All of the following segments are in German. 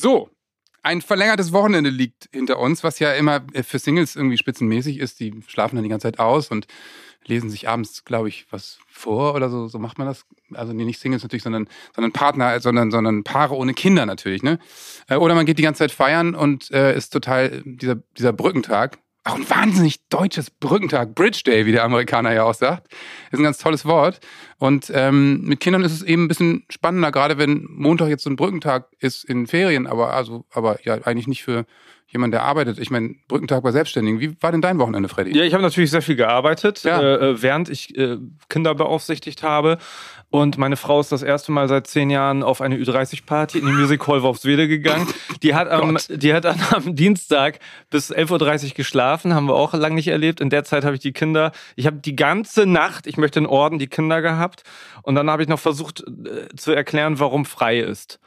So, ein verlängertes Wochenende liegt hinter uns, was ja immer äh, für Singles irgendwie spitzenmäßig ist. Die schlafen dann die ganze Zeit aus und lesen sich abends, glaube ich, was vor oder so. So macht man das. Also nee, nicht Singles natürlich, sondern, sondern Partner, sondern, sondern Paare ohne Kinder natürlich. Ne? Äh, Oder man geht die ganze Zeit feiern und äh, ist total dieser, dieser Brückentag. Auch ein wahnsinnig deutsches Brückentag, Bridge Day, wie der Amerikaner ja auch sagt. Ist ein ganz tolles Wort. Und ähm, mit Kindern ist es eben ein bisschen spannender, gerade wenn Montag jetzt so ein Brückentag ist in Ferien, aber also, aber ja eigentlich nicht für jemanden, der arbeitet. Ich meine, Brückentag bei Selbstständigen. Wie war denn dein Wochenende, Freddy? Ja, ich habe natürlich sehr viel gearbeitet, Ja. äh, äh, während ich äh, Kinder beaufsichtigt habe. Und meine Frau ist das erste Mal seit zehn Jahren auf eine Ü30-Party in die Music Hall Worpswede gegangen. Die hat, am, die hat dann am Dienstag bis 11.30 Uhr geschlafen, haben wir auch lange nicht erlebt. In der Zeit habe ich die Kinder, ich habe die ganze Nacht, ich möchte in Orden, die Kinder gehabt. Und dann habe ich noch versucht äh, zu erklären, warum frei ist.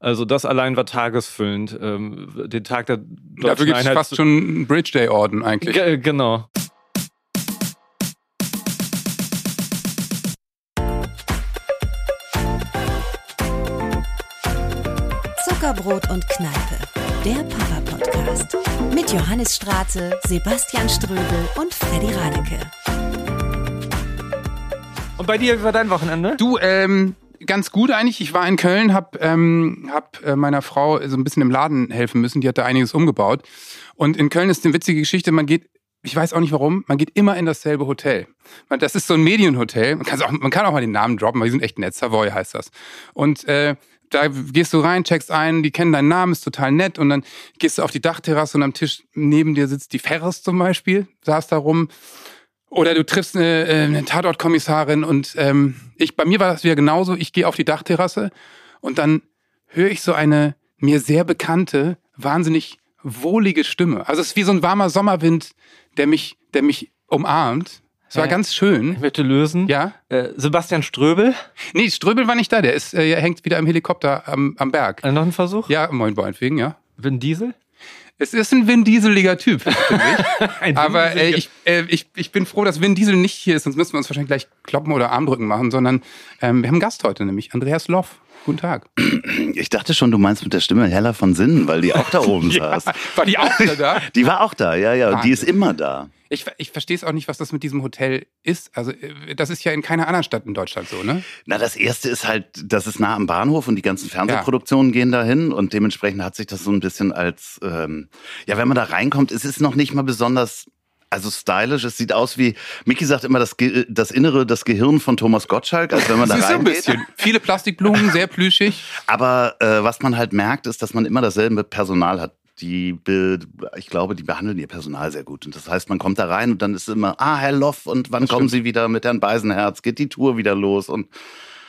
Also das allein war tagesfüllend. Ähm, den Tag der Dafür deutschen gibt es fast schon einen Bridge Day Orden eigentlich. Ge genau. Zuckerbrot und Kneipe, der Papa-Podcast. Mit Johannes Straße, Sebastian Ströbel und Freddy Radeke. Und bei dir, wie war dein Wochenende? Du, ähm, ganz gut eigentlich. Ich war in Köln, hab, ähm, hab äh, meiner Frau so ein bisschen im Laden helfen müssen. Die hat da einiges umgebaut. Und in Köln ist eine witzige Geschichte. Man geht, ich weiß auch nicht warum, man geht immer in dasselbe Hotel. Das ist so ein Medienhotel. Man, auch, man kann auch mal den Namen droppen, weil die sind echt nett. Savoy heißt das. Und äh, da gehst du rein, checkst ein, die kennen deinen Namen, ist total nett. Und dann gehst du auf die Dachterrasse und am Tisch neben dir sitzt die Ferris zum Beispiel, saß da rum. Oder du triffst eine, äh, eine Tatortkommissarin und ähm, ich, bei mir war das wieder genauso. Ich gehe auf die Dachterrasse und dann höre ich so eine mir sehr bekannte, wahnsinnig wohlige Stimme. Also es ist wie so ein warmer Sommerwind, der mich, der mich umarmt. Es war Hä? ganz schön. Ich möchte lösen. Ja. Äh, Sebastian Ströbel. Nee, Ströbel war nicht da. Der ist, äh, hängt wieder im Helikopter am, am Berg. Äh, noch ein Versuch? Ja, moin meinetwegen, ja. Vin Diesel? Es ist ein Vin Dieseliger Typ, finde ich. Aber äh, ich, äh, ich, ich bin froh, dass Vin Diesel nicht hier ist, sonst müssten wir uns wahrscheinlich gleich kloppen oder Armdrücken machen, sondern ähm, wir haben einen Gast heute, nämlich Andreas Loff. Guten Tag. Ich dachte schon, du meinst mit der Stimme Hella von Sinnen, weil die auch da oben saß. War die auch da? Die war auch da, ja, ja. Und die ist Wahnsinn. immer da. Ich, ich verstehe es auch nicht, was das mit diesem Hotel ist. Also, äh, das ist ja in keiner anderen Stadt in Deutschland so, ne? Na, das erste ist halt, das ist nah am Bahnhof und die ganzen Fernsehproduktionen gehen dahin und dementsprechend hat sich das so ein bisschen als, ähm, ja, wenn man da reinkommt, es ist noch nicht mal besonders, also stylisch. Es sieht aus wie, Micky sagt immer, das, Ge das Innere, das Gehirn von Thomas Gottschalk, als wenn man da Das ist so ein reingeht. bisschen. Viele Plastikblumen, sehr plüschig. Aber äh, was man halt merkt, ist, dass man immer dasselbe Personal hat. Die, ich glaube, die behandeln ihr Personal sehr gut. Und das heißt, man kommt da rein und dann ist immer, ah, Herr Loff, und wann kommen Sie wieder mit Herrn Beisenherz? Geht die Tour wieder los? Und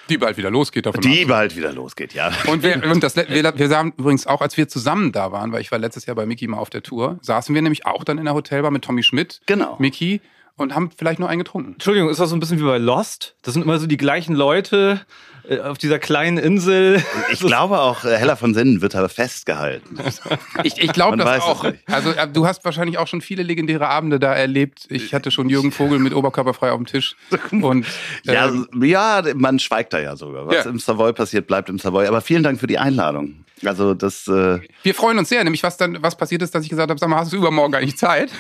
Die bald wieder losgeht davon die aus. bald wieder losgeht, ja. Und, wir, und das, wir, wir sahen übrigens auch, als wir zusammen da waren, weil ich war letztes Jahr bei Mickey mal auf der Tour, saßen wir nämlich auch dann in der Hotelbar mit Tommy Schmidt, Genau. Mickey und haben vielleicht noch einen getrunken. Entschuldigung, ist das so ein bisschen wie bei Lost? Das sind immer so die gleichen Leute äh, auf dieser kleinen Insel. Ich glaube auch, äh, Hella von Sinnen wird aber festgehalten. Ich, ich glaube das auch. Also äh, du hast wahrscheinlich auch schon viele legendäre Abende da erlebt. Ich hatte schon Jürgen Vogel mit Oberkörperfrei auf dem Tisch. Und Ja, ähm, ja, man schweigt da ja sogar. Was Ja. im Savoy passiert, bleibt im Savoy. Aber vielen Dank für die Einladung. Also das, äh, wir freuen uns sehr, nämlich was dann was passiert ist, dass ich gesagt habe, sag mal, hast du übermorgen gar nicht Zeit?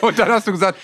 und dann hast du gesagt,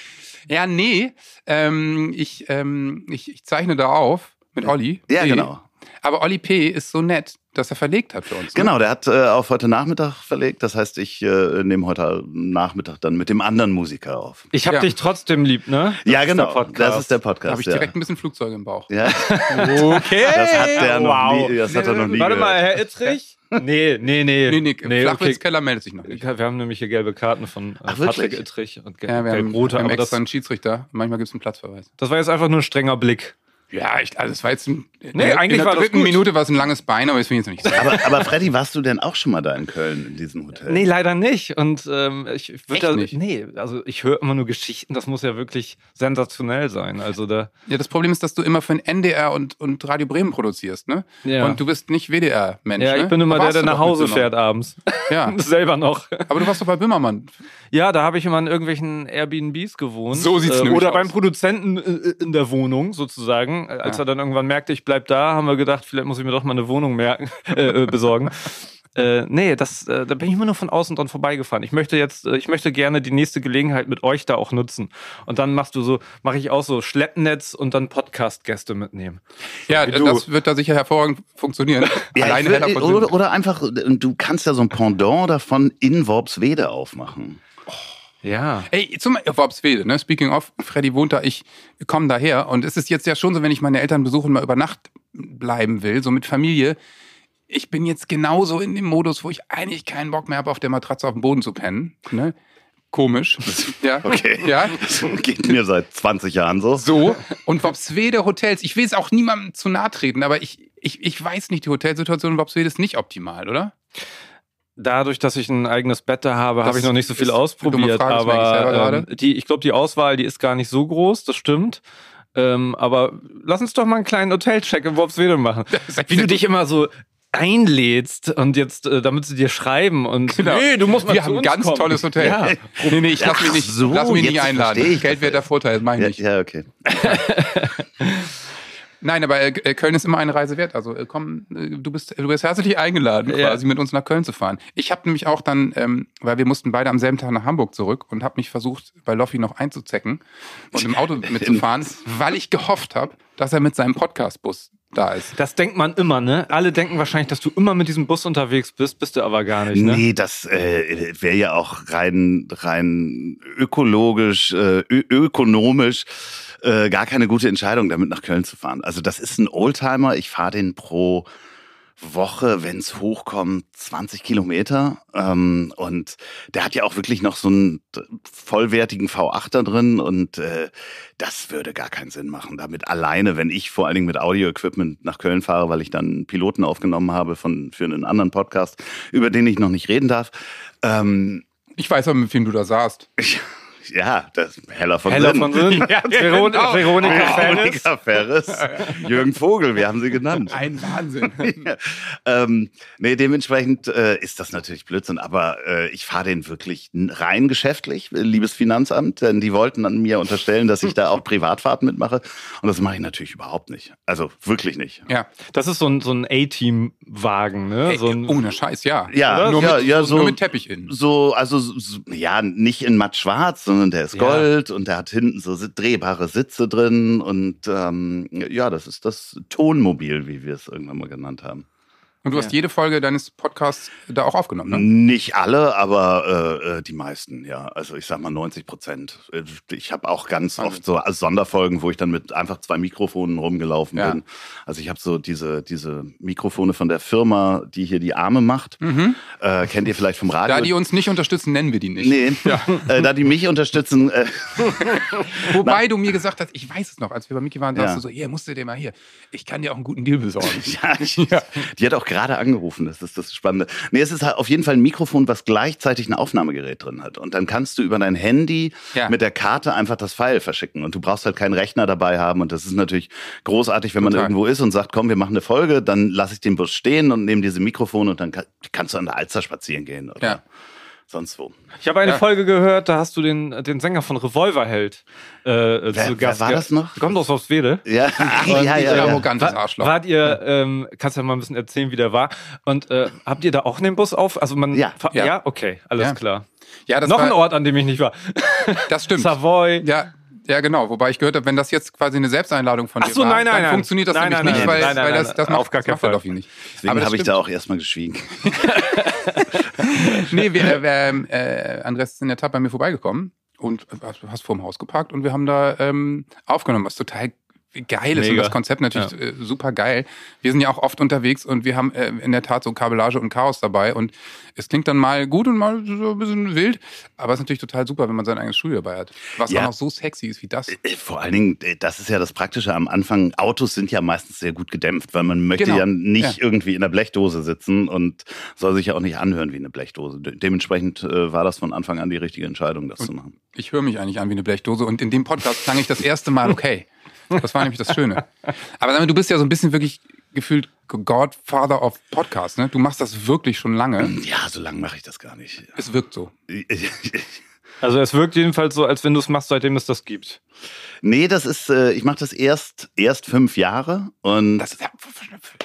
ja, nee, ähm, ich, ähm, ich, ich zeichne da auf mit Olli. ja P. genau. Aber Olli P. ist so nett, dass er verlegt hat für uns. ne? Genau, der hat äh, auf heute Nachmittag verlegt. Das heißt, ich äh, nehme heute Nachmittag dann mit dem anderen Musiker auf. Ich hab Ja. dich trotzdem lieb, ne? Das ja, ist genau. der Podcast. Das ist der Da Podcast. habe ich ja. direkt ein bisschen Flugzeuge im Bauch. Ja, Okay. das hat der noch wow. nie, das hat er noch nie Warte mal, gehört. Herr Ittrich? Nee, nee, nee. Nee, nee, nee Flachwitzkeller meldet sich noch nicht. Wir haben nämlich hier gelbe Karten von äh, Ach, Patrick? Ittrich und Ja, wir haben, gelb-rote. wir haben aber das, extra einen Schiedsrichter. Manchmal gibt es einen Platzverweis. das war jetzt einfach nur ein strenger Blick. Ja, ich, also es war jetzt ein, Nee, in, eigentlich in der war dritten gut. Minute war es ein langes Bein, aber das finde ich jetzt nicht so. Aber, aber Freddy, warst du denn auch schon mal da in Köln in diesem Hotel? Nee, leider nicht. Und ähm, ich würde da. nicht? Nee, also ich höre immer nur Geschichten, das muss ja wirklich sensationell sein. Also da. Ja, das Problem ist, dass du immer für den NDR und, und Radio Bremen produzierst, ne? Ja. Und du bist nicht WDR-Mensch. Ja, ne? ich bin immer der, der nach Hause fährt abends. Ja. Selber noch. Aber du warst doch bei Böhmermann. Ja, da habe ich immer in irgendwelchen Airbnbs gewohnt. So sieht's äh, nämlich Oder aus. beim Produzenten äh, in der Wohnung sozusagen. Gegangen. Als ja. er dann irgendwann merkte, ich bleib da, haben wir gedacht, vielleicht muss ich mir doch mal eine Wohnung merken, äh, äh, besorgen. Äh, nee, das, äh, da bin ich immer nur von außen dran vorbeigefahren. Ich möchte jetzt, äh, ich möchte gerne die nächste Gelegenheit mit euch da auch nutzen. Und dann machst du so, mache ich auch so Schleppnetz und dann Podcast-Gäste mitnehmen. Ja, das wird da sicher hervorragend funktionieren. ja, Alleine will, oder, oder einfach, du kannst ja so ein Pendant davon in Worpswede aufmachen. Ja. Ey, zum Worpswede, ne? Speaking of, Freddy wohnt da, ich komme daher und es ist jetzt ja schon so, wenn ich meine Eltern besuche und mal über Nacht bleiben will, so mit Familie, ich bin jetzt genauso in dem Modus, wo ich eigentlich keinen Bock mehr habe, auf der Matratze auf dem Boden zu pennen. Ne? Komisch. Ja. Okay. Ja. Das geht mir seit 20 Jahren so. So. Und Wopswede Hotels, ich will es auch niemandem zu nahe treten, aber ich, ich, ich weiß nicht, die Hotelsituation in Wopswede ist nicht optimal, oder? Dadurch, dass ich ein eigenes Bett da habe, habe ich noch nicht so viel ausprobiert. Frage, aber ähm, die, ich glaube, die Auswahl, die ist gar nicht so groß, das stimmt. Ähm, aber lass uns doch mal einen kleinen Hotelcheck in Worpswede machen. Wie du dich immer so einlädst und jetzt, äh, damit sie dir schreiben und genau. nee, du musst mal Wir haben ein ganz kommen. tolles Hotel. Ja. Nee, nee, ich lass mich nicht, so, lass mich nicht einladen. Geld wäre der Vorteil, meine ich. Ja, ja, okay. Nein, aber äh, Köln ist immer eine Reise wert. Also äh, komm, äh, du bist du bist herzlich eingeladen, quasi ja. mit uns nach Köln zu fahren. Ich habe nämlich auch dann, ähm, weil wir mussten beide am selben Tag nach Hamburg zurück und habe mich versucht, bei Loffi noch einzuzecken und im Auto mitzufahren, weil ich gehofft habe, dass er mit seinem Podcastbus da ist. Das denkt man immer, ne? Alle denken wahrscheinlich, dass du immer mit diesem Bus unterwegs bist, bist du aber gar nicht, ne? Nee, das äh, wäre ja auch rein, rein ökologisch, äh, ökonomisch äh, gar keine gute Entscheidung, damit nach Köln zu fahren. Also das ist ein Oldtimer, ich fahre den pro Woche, wenn es hochkommt, 20 Kilometer. Ähm, und der hat ja auch wirklich noch so einen vollwertigen V8 da drin und äh, das würde gar keinen Sinn machen. Damit alleine, wenn ich vor allen Dingen mit Audio-Equipment nach Köln fahre, weil ich dann einen Piloten aufgenommen habe von, für einen anderen Podcast, über den ich noch nicht reden darf. Ähm, ich weiß aber, mit wem du da saßt. Ja, das Heller von Heller Sinn. von Sinn. ja, Veron genau. Veronika, Veronika Ferres. Jürgen Vogel, wir haben sie genannt. Ein Wahnsinn. ähm, nee, dementsprechend äh, ist das natürlich Blödsinn, aber äh, ich fahre den wirklich rein geschäftlich, liebes Finanzamt, denn die wollten an mir unterstellen, dass ich da auch Privatfahrten mitmache und das mache ich natürlich überhaupt nicht. Also wirklich nicht. Ja, das ist so ein, so ein A-Team-Wagen, ne? So ein, ohne Scheiß, ja. Ja, nur, ja, mit, ja, so, nur mit Teppich in. So, also so, ja, nicht in matt schwarz, sondern und der ist Gold ja. und der hat hinten so drehbare Sitze drin und ähm, ja, das ist das Tonmobil, wie wir es irgendwann mal genannt haben. Und du ja. hast jede Folge deines Podcasts da auch aufgenommen, ne? Nicht alle, aber äh, äh die meisten, ja. Also ich sag mal 90 Prozent. Äh, ich habe auch ganz also. oft so Sonderfolgen, wo ich dann mit einfach zwei Mikrofonen rumgelaufen ja. bin. Also ich habe so diese, diese Mikrofone von der Firma, die hier die Arme macht. Mhm. Äh, kennt ihr vielleicht vom Radio? Da die uns nicht unterstützen, nennen wir die nicht. Nee, ja. äh, da die mich unterstützen. Äh, Wobei du mir gesagt hast, ich weiß es noch, als wir bei Mickey waren, sagst du so, hier, musst du dir mal hier, ich kann dir auch einen guten Deal besorgen. ja, ich, die hat auch gerade angerufen. Das ist das Spannende. Nee, es ist halt auf jeden Fall ein Mikrofon, was gleichzeitig ein Aufnahmegerät drin hat. Und dann kannst du über dein Handy ja. mit der Karte einfach das File verschicken. Und du brauchst halt keinen Rechner dabei haben. Und das ist natürlich großartig, wenn man Total. irgendwo ist und sagt, komm, wir machen eine Folge, dann lasse ich den Bus stehen und nehme diese Mikrofone und dann kannst du an der Alster spazieren gehen. Oder? Ja sonst wo. Ich habe eine ja. Folge gehört, da hast du den, den Sänger von Revolverheld äh, wer, zu Gast. Wer war das noch? Kommt aus Wede. Ja, ja, ja, ja. Arrogantes Arschloch. Wart ihr, ähm, kannst du ja mal ein bisschen erzählen, wie der war. Und äh, habt ihr da auch den Bus auf? Also man, ja, ja. ja? okay, alles ja. klar. Ja, das noch war, ein Ort, an dem ich nicht war. Das stimmt. Savoy. Ja, ja, genau. Wobei ich gehört habe, wenn das jetzt quasi eine Selbsteinladung von Ach so, dir war, nein, nein, dann funktioniert das nein, nämlich nicht, weil, weil das, das macht, auf gar keinen Fall. nicht. Deswegen habe ich da auch erstmal geschwiegen. nee, wir, äh, äh, Andres ist in der Tat bei mir vorbeigekommen und hast vor dem Haus geparkt und wir haben da ähm, aufgenommen, was total geil ist Mega. und das Konzept natürlich ja. äh, super geil. Wir sind ja auch oft unterwegs und wir haben äh, in der Tat so Kabellage und Chaos dabei und es klingt dann mal gut und mal so ein bisschen wild, aber es ist natürlich total super, wenn man sein eigenes Studio dabei hat. Was ja. auch noch so sexy ist wie das. Äh, vor allen Dingen, das ist ja das Praktische am Anfang. Autos sind ja meistens sehr gut gedämpft, weil man möchte genau. ja nicht ja. irgendwie in der Blechdose sitzen und soll sich ja auch nicht anhören wie eine Blechdose. Dementsprechend war das von Anfang an die richtige Entscheidung, das und zu machen. Ich höre mich eigentlich an wie eine Blechdose und in dem Podcast klang ich das erste Mal okay. Das war nämlich das Schöne. Aber du bist ja so ein bisschen wirklich gefühlt Godfather of Podcast, ne? Du machst das wirklich schon lange. Ja, so lange mache ich das gar nicht. Es wirkt so. Also es wirkt jedenfalls so, als wenn du es machst, seitdem es das gibt. Nee, das ist, äh, ich mache das erst erst fünf Jahre und Das ist, ja-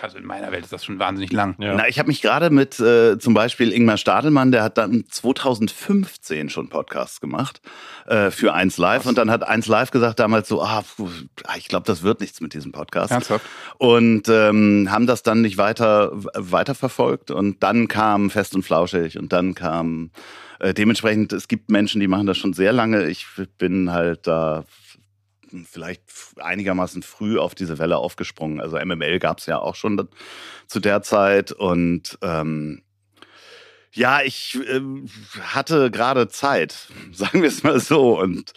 also in meiner Welt ist das schon wahnsinnig lang. Ja. Na, ich habe mich gerade mit äh, zum Beispiel Ingmar Stadelmann, der hat dann 2015 schon Podcasts gemacht äh, für 1 Live und dann hat 1 Live gesagt damals so, ah, puh, ich glaube, das wird nichts mit diesem Podcast. Ernsthaft? Und ähm, haben das dann nicht weiter weiterverfolgt und dann kam Fest und Flauschig und dann kam äh, dementsprechend, es gibt Menschen, die machen das schon sehr lange. Ich bin halt da vielleicht einigermaßen früh auf diese Welle aufgesprungen. Also MML gab es ja auch schon zu der Zeit und ähm, ja, ich ähm, hatte gerade Zeit, sagen wir es mal so, und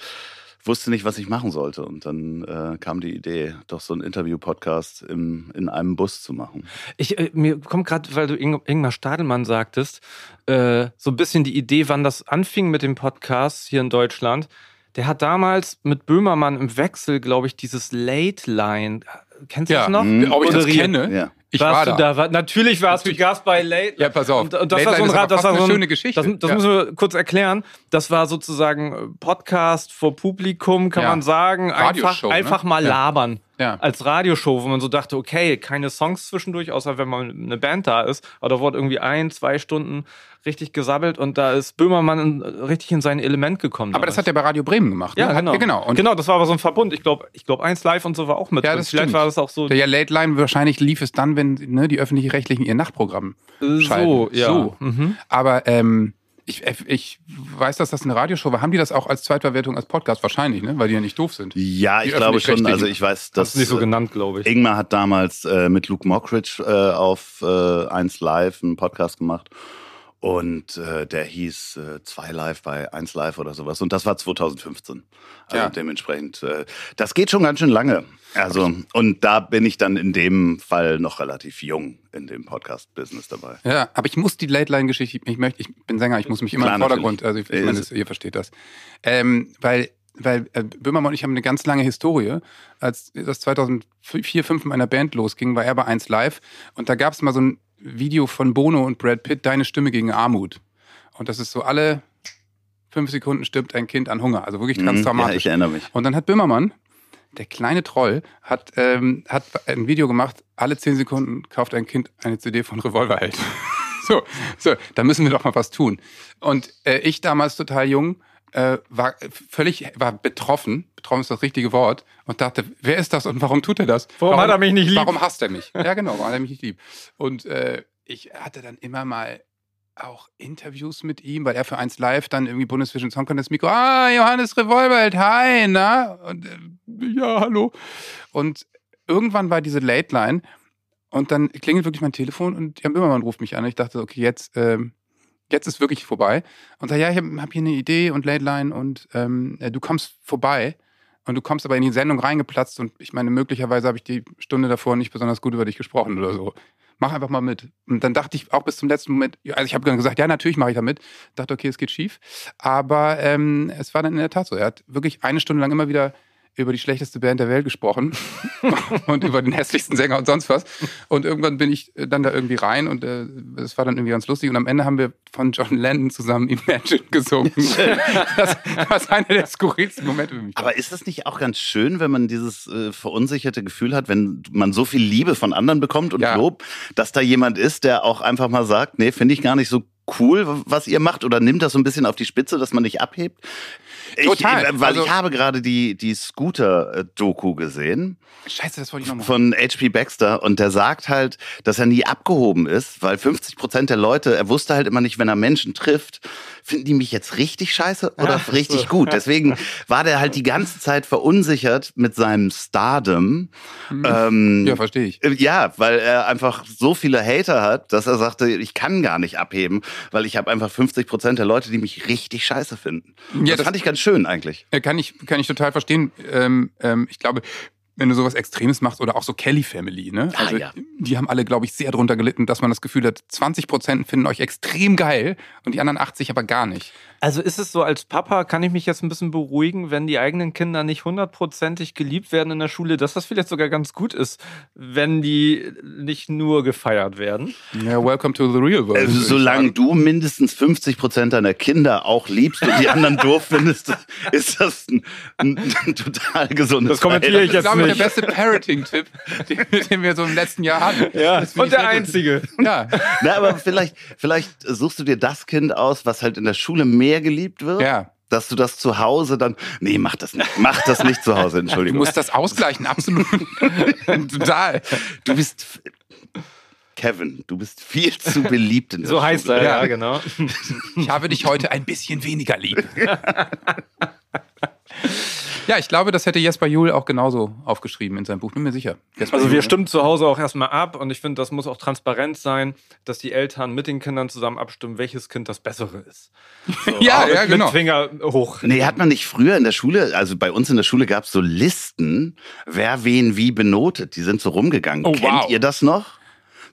wusste nicht, was ich machen sollte. Und dann äh, kam die Idee, doch so einen Interview-Podcast in einem Bus zu machen. Ich, äh, mir kommt gerade, weil du Ing Ingmar Stadelmann sagtest, äh, so ein bisschen die Idee, wann das anfing mit dem Podcast hier in Deutschland. Der hat damals mit Böhmermann im Wechsel, glaube ich, dieses Late Line. Kennst du Ja, das noch? Mhm. ob ich das kenne? Ja. Ich warst war du da. da? Natürlich warst Natürlich. du Gast bei Late. Ja, pass auf. Und, und das Late war so ein Rat, das war eine so ein, schöne Geschichte. Das, das Ja. müssen wir kurz erklären. Das war sozusagen äh, Podcast vor Publikum, kann Ja. man sagen. Einfach, ne? einfach mal Ja. labern. Ja. Als Radioshow, wo man so dachte, okay, keine Songs zwischendurch, außer wenn man eine Band da ist. Aber da wurde irgendwie ein, zwei Stunden richtig gesabbelt und da ist Böhmermann in, richtig in sein Element gekommen. Aber das hat er bei Radio Bremen gemacht. ja, ne? Hat- genau. genau. Genau, das war aber so ein Verbund. Ich glaube, ich glaub, eins live und so war auch mit. Ja, drin. das Vielleicht stimmt. war das auch so. Der ja Late Line, wahrscheinlich lief es dann, wenn ne, die öffentlich-rechtlichen ihr Nachtprogramm schalten. so, ja. So. Mhm. Aber ähm, ich, ich weiß, dass das eine Radioshow war. Haben die das auch als Zweitverwertung als Podcast? Wahrscheinlich, ne? weil die ja nicht doof sind. Ja, Die ich glaube schon. Also ich weiß, Das dass ist nicht so äh, genannt, glaube ich. Ingmar hat damals äh, mit Luke Mockridge äh, auf äh, 1 Live einen Podcast gemacht. Und äh, der hieß äh, 2 Live bei 1 Live oder sowas. Und das war 2015. Also Ja. dementsprechend, äh, das geht schon ganz schön lange. Also, und da bin ich dann in dem Fall noch relativ jung in dem Podcast-Business dabei. Ja, aber ich muss die Late Line-Geschichte, ich möchte, ich bin Sänger, ich muss mich immer Klar, im Vordergrund, also natürlich. ich, ich meine, das, ihr versteht das. Ähm, weil, weil äh, Böhmermann und ich haben eine ganz lange Historie. Als das 2004, 2005 in meiner Band losging, war er bei 1 Live und da gab es mal so ein Video von Bono und Brad Pitt, Deine Stimme gegen Armut. Und das ist so alle fünf Sekunden stirbt ein Kind an Hunger. Also wirklich ganz Mhm, dramatisch. Ja, ich erinnere mich. Und dann hat Böhmermann, der kleine Troll, hat, ähm, hat ein Video gemacht, alle zehn Sekunden kauft ein Kind eine CD von Revolverheld. so, so, da müssen wir doch mal was tun. Und äh, ich damals total jung, äh, war völlig, war betroffen, betroffen ist das richtige Wort, und dachte, wer ist das und warum tut er das? Warum hat er mich nicht lieb? Warum hasst er mich? Ja, genau, warum hat er mich nicht lieb? Und äh, ich hatte dann immer mal auch Interviews mit ihm, weil er für eins live dann irgendwie Bundesvision Song Contest Mikro, ah, Johannes Revolverheld, hi, na? Und äh, ja, hallo. Und irgendwann war diese Late Line und dann klingelt wirklich mein Telefon und Jan Böhmermann ruft mich an. Und ich dachte, okay, jetzt, ähm, jetzt ist wirklich vorbei. Und sag, ja, ich habe hab hier eine Idee und Late Line und ähm, äh, du kommst vorbei. Und du kommst aber in die Sendung reingeplatzt und ich meine, möglicherweise habe ich die Stunde davor nicht besonders gut über dich gesprochen oder so. Mach einfach mal mit. Und dann dachte ich auch bis zum letzten Moment, also ich habe gesagt, ja, natürlich mache ich da mit. Dachte, okay, es geht schief. Aber ähm, es war dann in der Tat so. Er hat wirklich eine Stunde lang immer wieder über die schlechteste Band der Welt gesprochen und über den hässlichsten Sänger und sonst was. Und irgendwann bin ich äh, dann da irgendwie rein und äh, es war dann irgendwie ganz lustig. Und am Ende haben wir von John Lennon zusammen Imagine gesungen. das, das ist einer der skurrilsten Momente für mich. war. Aber ist das nicht auch ganz schön, wenn man dieses äh, verunsicherte Gefühl hat, wenn man so viel Liebe von anderen bekommt und Ja. Lob, dass da jemand ist, der auch einfach mal sagt, nee, finde ich gar nicht so cool, was ihr macht, oder nimmt das so ein bisschen auf die Spitze, dass man nicht abhebt? Total. Ich, äh, weil Also- ich habe gerade die, die Scooter-Doku gesehen Scheiße, das wollte ich noch machen. von H.P. Baxter und der sagt halt, dass er nie abgehoben ist, weil 50 Prozent der Leute, er wusste halt immer nicht, wenn er Menschen trifft, finden die mich jetzt richtig scheiße oder Ach richtig so. gut. Deswegen war der halt die ganze Zeit verunsichert mit seinem Stardom. Ähm, Ja, verstehe ich. äh, ja, weil er einfach so viele Hater hat, dass er sagte, ich kann gar nicht abheben, weil ich habe einfach 50 Prozent der Leute, die mich richtig scheiße finden. Ja, das, das- fand ich ganz schön eigentlich. Äh, Kann ich, kann ich total verstehen. Ähm, ähm, ich glaube, wenn du sowas Extremes machst oder auch so Kelly Family, ne? Ah, Also ja. die haben alle, glaube ich, sehr drunter gelitten, dass man das Gefühl hat, 20 Prozent finden euch extrem geil und die anderen 80 aber gar nicht. Also ist es so, als Papa kann ich mich jetzt ein bisschen beruhigen, wenn die eigenen Kinder nicht hundertprozentig geliebt werden in der Schule, dass das vielleicht sogar ganz gut ist, wenn die nicht nur gefeiert werden. Ja, welcome to the real world. Also, solange du mindestens 50 Prozent deiner Kinder auch liebst und die anderen doof findest, ist das ein, ein, ein total gesundes Das kommentiere ich jetzt ich, der beste Parenting-Tipp, den, den wir so im letzten Jahr hatten. Ja, und der gut. Einzige. Ja, Na, aber vielleicht, vielleicht suchst du dir das Kind aus, was halt in der Schule mehr geliebt wird. ja. Dass du das zu Hause dann. Nee, mach das nicht. Mach das nicht zu Hause, Du Entschuldigung. musst das ausgleichen, absolut. Total. Du bist. Kevin, du bist viel zu beliebt in der So heißt Schule. er, Ja. ja, genau. Ich habe dich heute ein bisschen weniger lieb. Ja, ich glaube, das hätte Jesper Juhl auch genauso aufgeschrieben in seinem Buch, bin mir sicher. Jesper Also Juhl, wir ne? stimmen zu Hause auch erstmal ab und ich finde, das muss auch transparent sein, dass die Eltern mit den Kindern zusammen abstimmen, welches Kind das Bessere ist. So, Ja, ja, mit genau. Finger hoch. Nee, hat man nicht früher in der Schule, also bei uns in der Schule gab es so Listen, wer wen wie benotet. Die sind so rumgegangen. Oh, Kennt wow. ihr das noch?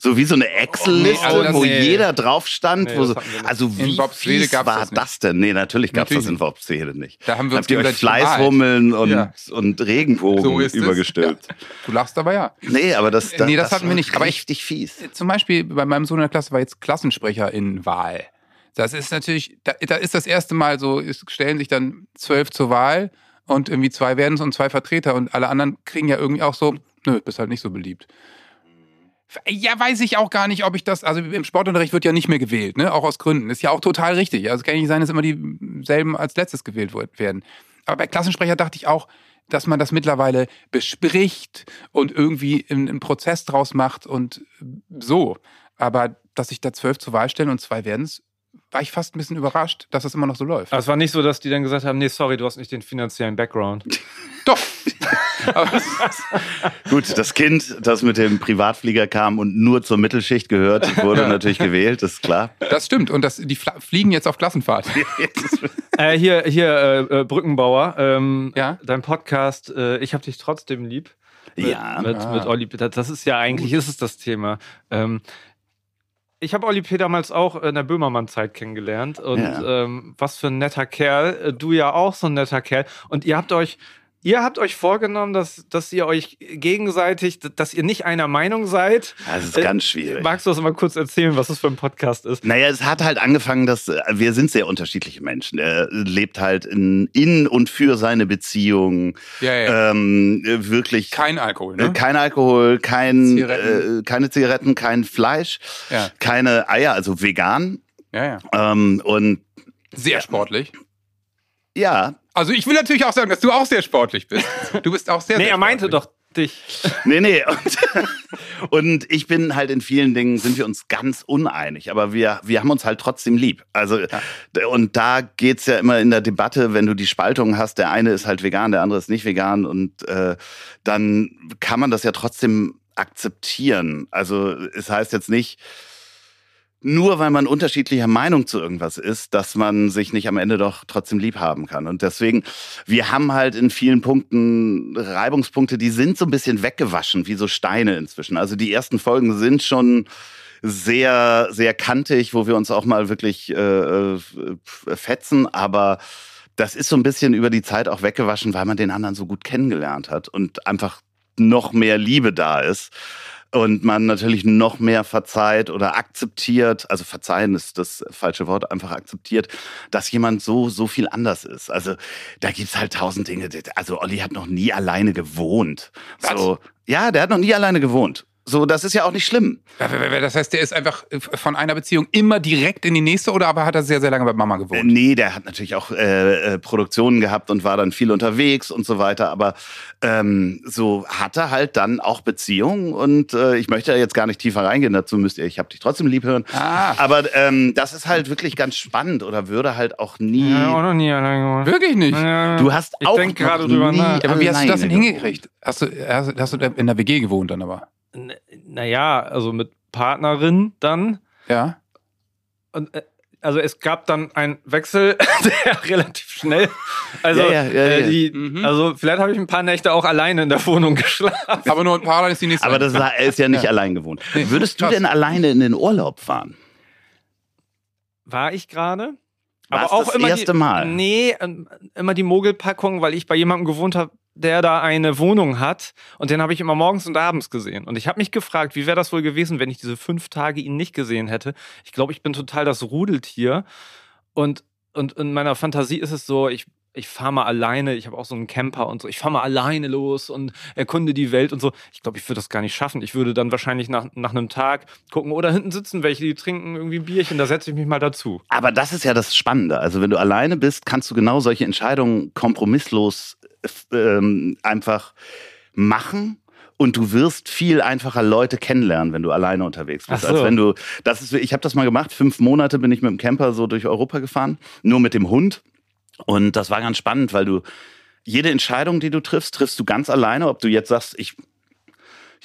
So wie so eine Excel-Liste, Oh, nee, also das- wo nee. jeder drauf stand. Nee, wo das so, also wie fies war das das, denn? Nee, natürlich gab es das in. Bobswede nicht. Da haben wir uns Habt ihr euch. Fleißhummeln und, Ja. und Regenbogen so übergestülpt. Es. Ja. Du lachst aber ja. Nee, aber das, das, Nee, das hatten wir nicht. Aber ich- richtig fies. Zum Beispiel bei meinem Sohn in der Klasse war jetzt Klassensprecher in Wahl. Das ist natürlich, da, da ist das erste Mal so, es stellen sich dann zwölf zur Wahl und irgendwie zwei werden es und zwei Vertreter und alle anderen kriegen ja irgendwie auch so, nö, bist halt nicht so beliebt. Ja, weiß ich auch gar nicht, ob ich das, also im Sportunterricht wird ja nicht mehr gewählt, ne? Auch aus Gründen. Ist ja auch total richtig. Also es kann ja nicht sein, dass immer dieselben als letztes gewählt werden. Aber bei Klassensprecher dachte ich auch, dass man das mittlerweile bespricht und irgendwie einen, einen Prozess draus macht und so. Aber dass sich da zwölf zur Wahl stellen und zwei werden es, war ich fast ein bisschen überrascht, dass das immer noch so läuft. Aber es war nicht so, dass die dann gesagt haben, nee, sorry, du hast nicht den finanziellen Background. Doch. Gut, das Kind, das mit dem Privatflieger kam und nur zur Mittelschicht gehört, wurde natürlich gewählt, ist klar. das stimmt. Und das, die fla- fliegen jetzt auf Klassenfahrt. äh, hier, hier, äh, äh, Brückenbauer, ähm, Ja? dein Podcast, äh, ich hab dich trotzdem lieb. Mit, Ja. Mit, Ah. mit Olli Peter. Das ist ja eigentlich, ist es das Thema. Ähm, ich habe Olli P. damals auch in der Böhmermann-Zeit kennengelernt. Und Ja. ähm, was für ein netter Kerl. Äh, Du ja auch so ein netter Kerl. Und ihr habt euch. Ihr habt euch vorgenommen, dass, dass ihr euch gegenseitig, dass ihr nicht einer Meinung seid. Das ist Äh, ganz schwierig. Magst du das mal kurz erzählen, was das für ein Podcast ist? Naja, es hat halt angefangen, dass äh, wir sind sehr unterschiedliche Menschen. Er lebt halt in, in und für seine Beziehung. Ja, ja. Ähm, äh, wirklich Kein Alkohol, äh, ne? kein Alkohol, kein, Zigaretten. Äh, keine Zigaretten, kein Fleisch, Ja. keine Eier, also vegan. Ja, ja. Ähm, und Sehr sportlich. Ja, Also ich will natürlich auch sagen, dass du auch sehr sportlich bist. Du bist auch sehr, Nee, sehr er meinte sportlich. doch dich. Nee, nee. Und, und ich bin halt in vielen Dingen sind wir uns ganz uneinig, aber wir, wir haben uns halt trotzdem lieb. Also, d- und da geht's ja immer in der Debatte, wenn du die Spaltung hast, der eine ist halt vegan, der andere ist nicht vegan und äh, dann kann man das ja trotzdem akzeptieren. Also es heißt jetzt nicht, nur weil man unterschiedlicher Meinung zu irgendwas ist, dass man sich nicht am Ende doch trotzdem lieb haben kann. Und deswegen, wir haben halt in vielen Punkten Reibungspunkte, die sind so ein bisschen weggewaschen, wie so Steine inzwischen. Also die ersten Folgen sind schon sehr, sehr kantig, wo wir uns auch mal wirklich äh, äh, fetzen, aber das ist so ein bisschen über die Zeit auch weggewaschen, weil man den anderen so gut kennengelernt hat und einfach noch mehr Liebe da ist und man natürlich noch mehr verzeiht oder akzeptiert, also verzeihen ist das falsche Wort, einfach akzeptiert, dass jemand so, so viel anders ist. Also da gibt's halt tausend Dinge. Also Olli hat noch nie alleine gewohnt. Was? So, ja, der hat noch nie alleine gewohnt. So, das ist ja auch nicht schlimm. Das heißt, der ist einfach von einer Beziehung immer direkt in die nächste oder aber hat er sehr, sehr lange bei Mama Äh, gewohnt? Nee, der hat natürlich auch äh, äh, Produktionen gehabt und war dann viel unterwegs und so weiter. Aber ähm, so hatte halt dann auch Beziehungen und äh, ich möchte da jetzt gar nicht tiefer reingehen. Dazu müsst ihr, ich habe dich trotzdem lieb hören. Ah. Aber ähm, das ist halt wirklich ganz spannend oder würde halt auch nie. Ja, auch noch nie allein gemacht. Wirklich nicht. Ja. Du hast Ich auch denk noch gerade drüber nie nach. Ja, aber wie hast du das denn alleine hingekriegt? Hast du, hast, hast du in der WG gewohnt dann aber? Naja, also mit Partnerin dann. Ja. Und, äh, also es gab dann einen Wechsel, der relativ schnell. Also, Ja, ja, ja, äh, ja. Die, Mhm. also vielleicht habe ich ein paar Nächte auch alleine in der Wohnung geschlafen. Aber nur ein paar, dann ist die nächste. Aber das ist, er ist ja nicht allein gewohnt. Würdest du krass. denn alleine in den Urlaub fahren? War ich gerade? War's das erste die, Mal? Nee, ähm, immer die Mogelpackung, weil ich bei jemandem gewohnt habe, der da eine Wohnung hat und den habe ich immer morgens und abends gesehen. Und ich habe mich gefragt, wie wäre das wohl gewesen, wenn ich diese fünf Tage ihn nicht gesehen hätte. Ich glaube, ich bin total das Rudeltier und, und in meiner Fantasie ist es so, ich, ich fahre mal alleine, ich habe auch so einen Camper und so, ich fahre mal alleine los und erkunde die Welt und so. Ich glaube, ich würde das gar nicht schaffen. Ich würde dann wahrscheinlich nach, nach einem Tag gucken oder hinten sitzen welche, die trinken irgendwie ein Bierchen, da setze ich mich mal dazu. Aber das ist ja das Spannende. Also wenn du alleine bist, kannst du genau solche Entscheidungen kompromisslos ähm, einfach machen. Und du wirst viel einfacher Leute kennenlernen, wenn du alleine unterwegs bist. So. Als wenn du, das ist, ich habe das mal gemacht. Fünf Monate bin ich mit dem Camper so durch Europa gefahren, nur mit dem Hund. Und das war ganz spannend, weil du jede Entscheidung, die du triffst, triffst du ganz alleine. Ob du jetzt sagst, ich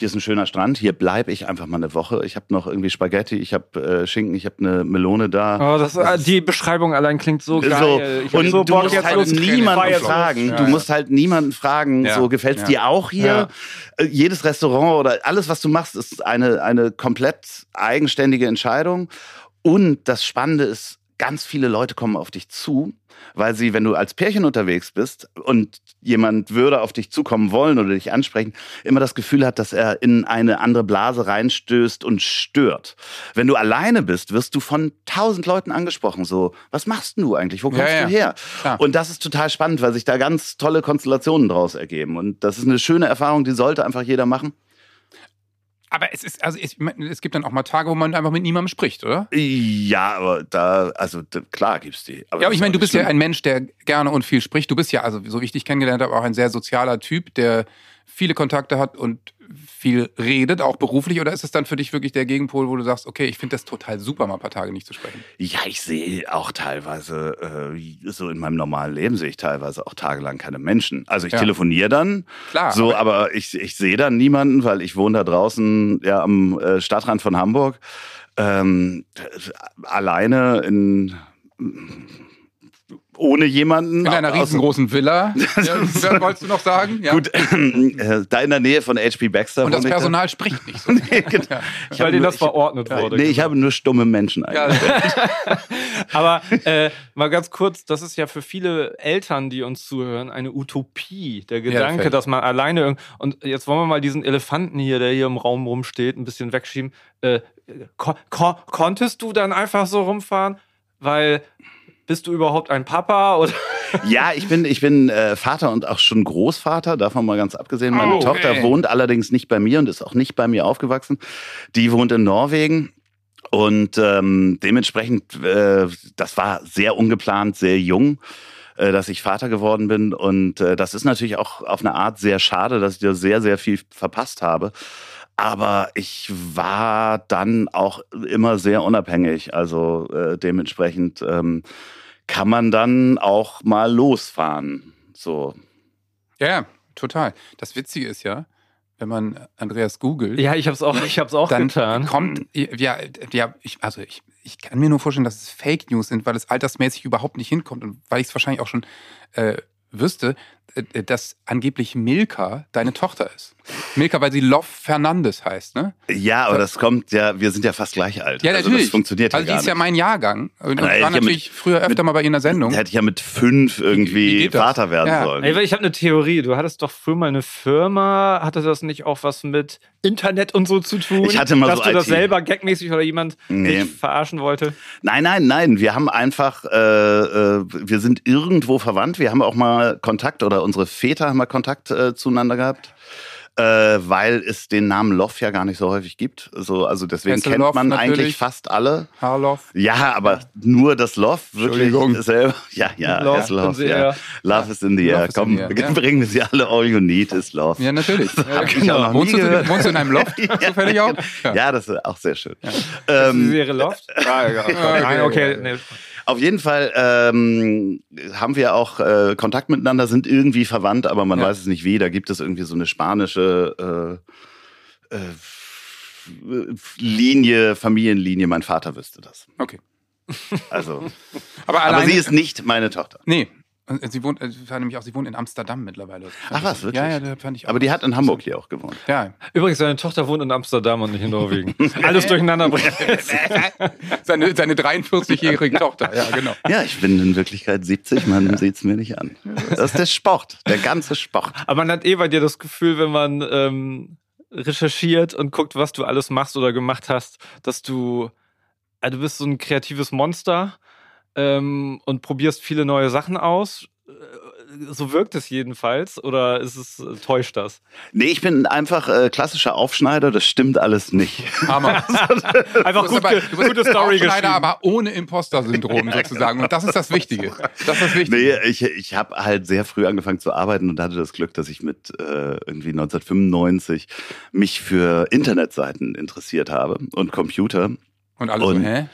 hier ist ein schöner Strand, hier bleibe ich einfach mal eine Woche. Ich habe noch irgendwie Spaghetti, ich habe äh, Schinken, ich habe eine Melone da. Oh, das, äh, die Beschreibung allein klingt so geil. Ich und so du musst jetzt halt niemanden fragen. Ja, du musst halt niemanden fragen, Ja, so gefällt's ja. dir auch hier? Äh, Jedes Restaurant oder alles, was du machst, ist eine, eine komplett eigenständige Entscheidung. Und das Spannende ist, ganz viele Leute kommen auf dich zu, weil sie, wenn du als Pärchen unterwegs bist und jemand würde auf dich zukommen wollen oder dich ansprechen, immer das Gefühl hat, dass er in eine andere Blase reinstößt und stört. Wenn du alleine bist, wirst du von tausend Leuten angesprochen. So, was machst du eigentlich? Wo kommst Ja, ja. du her? Klar. Und das ist total spannend, weil sich da ganz tolle Konstellationen draus ergeben. Und das ist eine schöne Erfahrung, die sollte einfach jeder machen. Aber es ist, also es, es gibt dann auch mal Tage, wo man einfach mit niemandem spricht, oder? Ja, aber da, also da, klar gibt's die. Ja, aber ich meine, du bist ja ein Mensch, der gerne und viel spricht. Du bist ja, also so wie ich dich kennengelernt habe, auch ein sehr sozialer Typ, der viele Kontakte hat und viel redet, auch beruflich. Oder ist es dann für dich wirklich der Gegenpol, wo du sagst, okay, ich finde das total super, mal ein paar Tage nicht zu sprechen? Ja, ich sehe auch teilweise, äh, so in meinem normalen Leben sehe ich teilweise auch tagelang keine Menschen. Also ich Ja. telefoniere dann, Klar, so, aber ich, ich sehe dann niemanden, weil ich wohne da draußen ja am äh, Stadtrand von Hamburg. Ähm, alleine in ohne jemanden. In einer riesengroßen Villa. ja, wolltest du noch sagen? Ja. Gut, äh, da in der Nähe von HP Baxter. Und das. Personal spricht nicht so. Nee, genau. Ich Weil habe dir nur- das verordnet ich, wurde. Nee, ich habe nur stumme Menschen Ja, eigentlich. Aber äh, mal ganz kurz, das ist ja für viele Eltern, die uns zuhören, eine Utopie. Der Gedanke, fällt. dass man alleine irgend und jetzt wollen wir mal diesen Elefanten hier, der hier im Raum rumsteht, ein bisschen wegschieben. Äh, ko ko konntest du dann einfach so rumfahren? Weil bist du überhaupt ein Papa oder? Ja, ich bin, ich bin äh, Vater und auch schon Großvater, davon mal ganz abgesehen. Meine Oh. Tochter wohnt allerdings nicht bei mir und ist auch nicht bei mir aufgewachsen. Die wohnt in Norwegen. Und ähm, dementsprechend, äh, das war sehr ungeplant, sehr jung, äh, dass ich Vater geworden bin. Und äh, das ist natürlich auch auf eine Art sehr schade, dass ich da sehr, sehr viel verpasst habe. Aber ich war dann auch immer sehr unabhängig. Also äh, dementsprechend ähm, kann man dann auch mal losfahren. So. Ja, total. Das Witzige ist ja, wenn man Andreas googelt, Ja, ich hab's auch, ich hab's auch dann getan. kommt, ja, ja ich, also ich, ich kann mir nur vorstellen, dass es Fake News sind, weil es altersmäßig überhaupt nicht hinkommt und weil ich es wahrscheinlich auch schon äh, wüsste, dass angeblich Milka deine Tochter ist. Milka, weil sie Love Fernandes heißt, ne? Ja, aber das kommt ja, wir sind ja fast gleich alt. Ja, also natürlich. das funktioniert also ja die gar ist ja mein Jahrgang. Und, und war hab mit- natürlich früher öfter mal bei ihr in der Sendung. Da hätte ich ja mit fünf Wie- irgendwie das? Vater werden Ja. sollen. Ey, ich habe eine Theorie. Du hattest doch früher mal eine Firma. Hatte das nicht auch was mit Internet und so zu tun? Ich hatte mal dass so du das IT. selber gagmäßig oder jemand Nee. dich verarschen wollte? Nein, nein, nein. Wir haben einfach, äh, äh, wir sind irgendwo verwandt. Wir haben auch mal Kontakt oder unsere Väter haben mal Kontakt äh, zueinander gehabt. Äh, weil es den Namen Loff ja gar nicht so häufig gibt. So, also deswegen kennt Hasselhoff man natürlich. eigentlich fast alle. Harloff. Ja, aber nur das Love wirklich Entschuldigung. selber. Ja, ja, Love ja. air. Love is in the Love air. Komm, the air, ja. bringen wir sie alle. All you need is love. Ja, natürlich. Ich auch noch wohnst, du, wohnst du in einem Loft zufällig auch? Ja. das ist auch sehr schön. die Ähm, Serie Loft? Ah, ja. Nein, okay. Nee. Auf jeden Fall ähm, haben wir auch äh, Kontakt miteinander, sind irgendwie verwandt, aber man Ja. weiß es nicht wie. Da gibt es irgendwie so eine spanische äh, äh, Linie, Familienlinie. Mein Vater wüsste das. Okay. Also, Aber, aber alleine, sie ist nicht meine Tochter. Nee. Und Sie wohnt, äh, war nämlich auch, sie wohnt in Amsterdam mittlerweile. Ach was, ich- wirklich? Ja, ja, fand ich auch. Aber die hat in Hamburg hier auch gewohnt. Ja. Übrigens, seine Tochter wohnt in Amsterdam und nicht in Norwegen. Alles durcheinander seine, seine 43-jährige Tochter, ja, genau. Ja, ich bin in Wirklichkeit 70, man sieht es mir nicht an. Das ist der Sport, der ganze Sport. Aber man hat eh bei dir das Gefühl, wenn man ähm, recherchiert und guckt, was du alles machst oder gemacht hast, dass du, also du bist so ein kreatives Monster ähm, und probierst viele neue Sachen aus. Äh, So wirkt es jedenfalls. Oder ist es, äh, täuscht das? Nee, ich bin einfach äh, klassischer Aufschneider, das stimmt alles nicht. Hammer. Einfach gut, aber, du bist gute Story Aufschneider, aber ohne Imposter-Syndrom sozusagen. Und das ist das Wichtige. Das ist das Wichtige. Nee, ich, ich habe halt sehr früh angefangen zu arbeiten und hatte das Glück, dass ich mit äh, irgendwie 1995 mich für Internetseiten interessiert habe und Computer. Und alle so, Und- hä?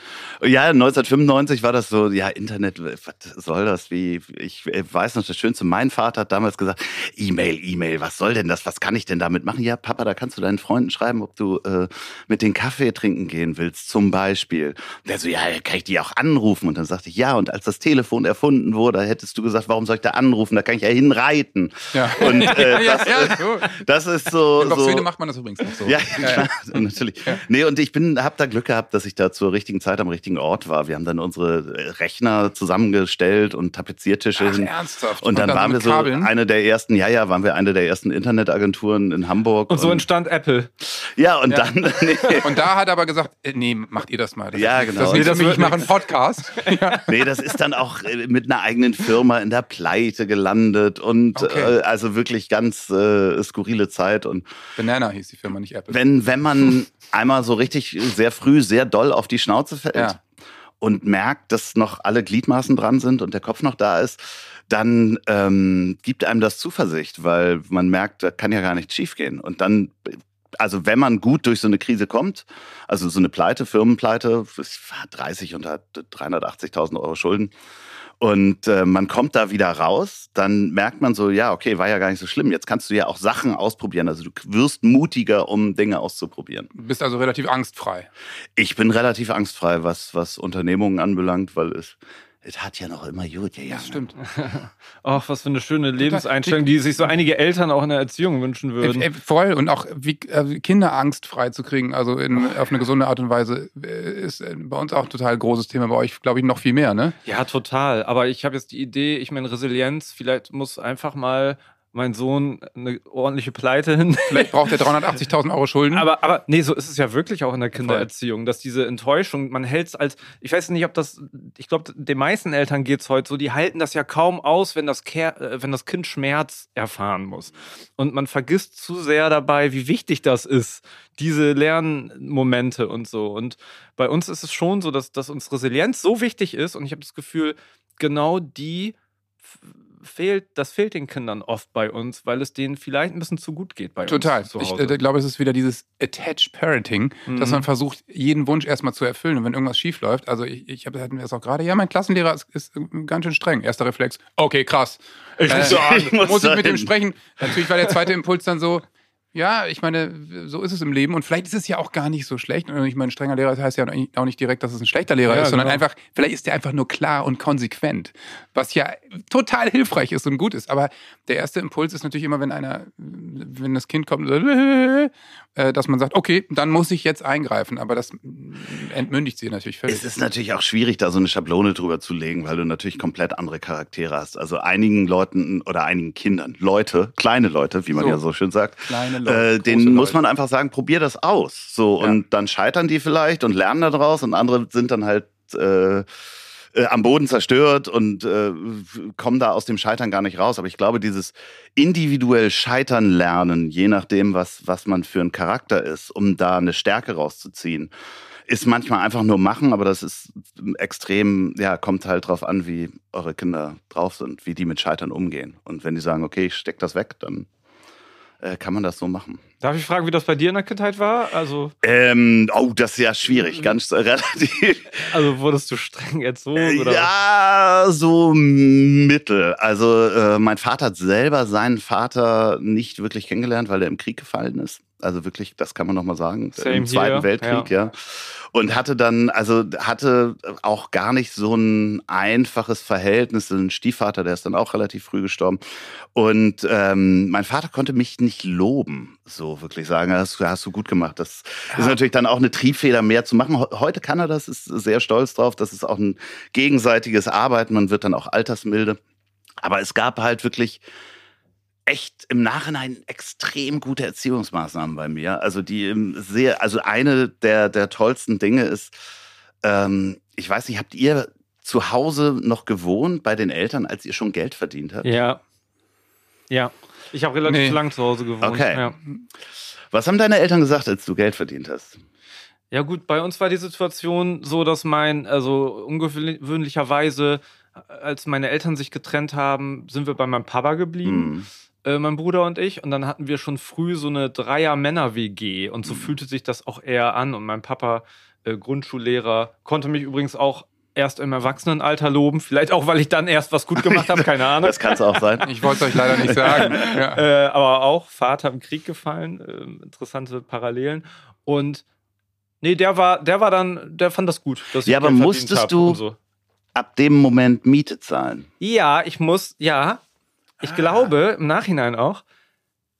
Ja, 1995 war das so, ja, Internet, was soll das? Wie, ich weiß noch das Schönste, mein Vater hat damals gesagt, E-Mail, E-Mail, was soll denn das? Was kann ich denn damit machen? Ja, Papa, da kannst du deinen Freunden schreiben, ob du äh, mit den Kaffee trinken gehen willst, zum Beispiel. Der so, ja, kann ich die auch anrufen? Und dann sagte ich, ja, und als das Telefon erfunden wurde, hättest du gesagt, warum soll ich da anrufen? Da kann ich ja hinreiten. Ja. Und äh, ja, das, ja, so. das ist so. In Boxwede so macht man das übrigens noch so. ja, ja, klar, natürlich. Nee, und ich bin, habe da Glück gehabt, dass ich da zur richtigen Zeit am richtigen Ort war. Wir haben dann unsere Rechner zusammengestellt und Tapeziertische. Ach, hin. ernsthaft? Und dann, Und dann waren wir so Kabeln? eine der ersten, ja, ja, waren wir eine der ersten Internetagenturen in Hamburg. Und so entstand Apple. ja, und Ja. dann, nee, Und da hat er aber gesagt, äh, nee, macht ihr das mal. Das Ja, ist- genau. Das Nee, ist das ich mache einen Podcast. ja. nee, das ist dann auch äh, mit einer eigenen Firma in der Pleite gelandet und Okay. äh, also wirklich ganz äh, skurrile Zeit und Banana hieß die Firma, nicht Apple. wenn, wenn man einmal so richtig sehr früh sehr doll auf die Schnauze fällt Ja. und merkt, dass noch alle Gliedmaßen dran sind und der Kopf noch da ist, dann ähm, gibt einem das Zuversicht, weil man merkt, da kann ja gar nichts schiefgehen. Und dann, also wenn man gut durch so eine Krise kommt, also so eine Pleite, Firmenpleite, ich war 30 und hat 380.000 Euro Schulden, und äh, man kommt da wieder raus, dann merkt man so, ja, okay, war ja gar nicht so schlimm. Jetzt kannst du ja auch Sachen ausprobieren. Also du wirst mutiger, um Dinge auszuprobieren. Du bist also relativ angstfrei. Ich bin relativ angstfrei, was, was Unternehmungen anbelangt, weil es, es hat ja noch immer gut. Ja, ja. Das stimmt. Ach, was für eine schöne Lebenseinstellung, die sich so einige Eltern auch in der Erziehung wünschen würden. Äh, äh, voll. Und auch wie, äh, Kinder angstfrei zu kriegen, also in, auf eine gesunde Art und Weise, äh, ist äh, bei uns auch total großes Thema. Bei euch, glaube ich, noch viel mehr, ne? Ja, total. Aber ich habe jetzt die Idee, ich meine, Resilienz, vielleicht muss einfach mal mein Sohn eine ordentliche Pleite hin. Vielleicht braucht er 380.000 Euro Schulden. Aber, aber nee, so ist es ja wirklich auch in der Kindererziehung, dass diese Enttäuschung, man hält es als, ich weiß nicht, ob das, ich glaube, den meisten Eltern geht es heute so, die halten das ja kaum aus, wenn das, äh, wenn das Kind Schmerz erfahren muss. Und man vergisst zu sehr dabei, wie wichtig das ist, diese Lernmomente und so. Und bei uns ist es schon so, dass, dass uns Resilienz so wichtig ist und ich habe das Gefühl, genau die fehlt, das fehlt den Kindern oft bei uns, weil es denen vielleicht ein bisschen zu gut geht bei Total. uns zu Ich äh, glaube, es ist wieder dieses Attached Parenting, dass Mhm. man versucht, jeden Wunsch erstmal zu erfüllen. Und wenn irgendwas schief läuft, also ich, ich habe hatten wir es auch gerade, ja, mein Klassenlehrer ist, ist äh, ganz schön streng. Erster Reflex, okay, krass. Ich muss da- ich muss muss ich mit dem hin. sprechen. Natürlich war der zweite Impuls dann so, ja, ich meine, so ist es im Leben und vielleicht ist es ja auch gar nicht so schlecht. Und ich meine, ein strenger Lehrer das heißt ja auch nicht direkt, dass es ein schlechter Lehrer Ja, ist, sondern genau. einfach, vielleicht ist der einfach nur klar und konsequent, was ja total hilfreich ist und gut ist. Aber der erste Impuls ist natürlich immer, wenn einer, wenn das Kind kommt, äh, dass man sagt, okay, dann muss ich jetzt eingreifen. Aber das entmündigt sie natürlich völlig. Es ist natürlich auch schwierig, da so eine Schablone drüber zu legen, weil du natürlich komplett andere Charaktere hast. Also einigen Leuten oder einigen Kindern, Leute, kleine Leute, wie man So. ja so schön sagt, Kleine Leute, äh, denen muss man einfach sagen, probier das aus. So, Ja. und dann scheitern die vielleicht und lernen daraus und andere sind dann halt äh, äh, am Boden zerstört und äh, kommen da aus dem Scheitern gar nicht raus. Aber ich glaube, dieses individuell Scheitern lernen, je nachdem, was, was man für ein Charakter ist, um da eine Stärke rauszuziehen, ist manchmal einfach nur machen, aber das ist extrem, ja, kommt halt drauf an, wie eure Kinder drauf sind, wie die mit Scheitern umgehen. Und wenn die sagen, okay, ich steck das weg, dann äh, kann man das so machen. Darf ich fragen, wie das bei dir in der Kindheit war? Also, Ähm, oh, das ist ja schwierig, ganz äh, relativ. also wurdest du streng erzogen? Oder? Ja, so mittel. Also äh, mein Vater hat selber seinen Vater nicht wirklich kennengelernt, weil er im Krieg gefallen ist. Also wirklich, das kann man noch mal sagen, Same im Zweiten here, Weltkrieg, ja. Und hatte dann, also hatte auch gar nicht so ein einfaches Verhältnis. Ein Stiefvater, der ist dann auch relativ früh gestorben. Und ähm, mein Vater konnte mich nicht loben, so wirklich sagen, das hast du gut gemacht. Das ist natürlich dann auch eine Triebfeder mehr zu machen. He- Heute kann er das, ist sehr stolz drauf. Das ist auch ein gegenseitiges Arbeiten. Man wird dann auch altersmilde. Aber es gab halt wirklich echt im Nachhinein extrem gute Erziehungsmaßnahmen bei mir. Also die sehr, also eine der, der tollsten Dinge ist, ähm, ich weiß nicht, habt ihr zu Hause noch gewohnt bei den Eltern, als ihr schon Geld verdient habt? Ja. Ja. Ich habe relativ Nee. lang zu Hause gewohnt. Okay. Ja. Was haben deine Eltern gesagt, als du Geld verdient hast? Ja gut, bei uns war die Situation so, dass mein, also ungewöhnlicherweise, als meine Eltern sich getrennt haben, sind wir bei meinem Papa geblieben, Hm. Äh, mein Bruder und ich. Und dann hatten wir schon früh so eine Dreier-Männer-WG. Und so fühlte sich das auch eher an. Und mein Papa, äh, Grundschullehrer, konnte mich übrigens auch erst im Erwachsenenalter loben. Vielleicht auch, weil ich dann erst was gut gemacht habe, keine Ahnung. Das kann es auch sein. Ich wollte es euch leider nicht sagen. Ja. Äh, aber auch Vater im Krieg gefallen. ähm, interessante Parallelen. Und nee, der war, der war dann, der fand das gut. Dass ich Ja, aber musstest du- So. Ab dem Moment Miete zahlen. Ja, ich muss, ja. Ich glaube, im Nachhinein auch,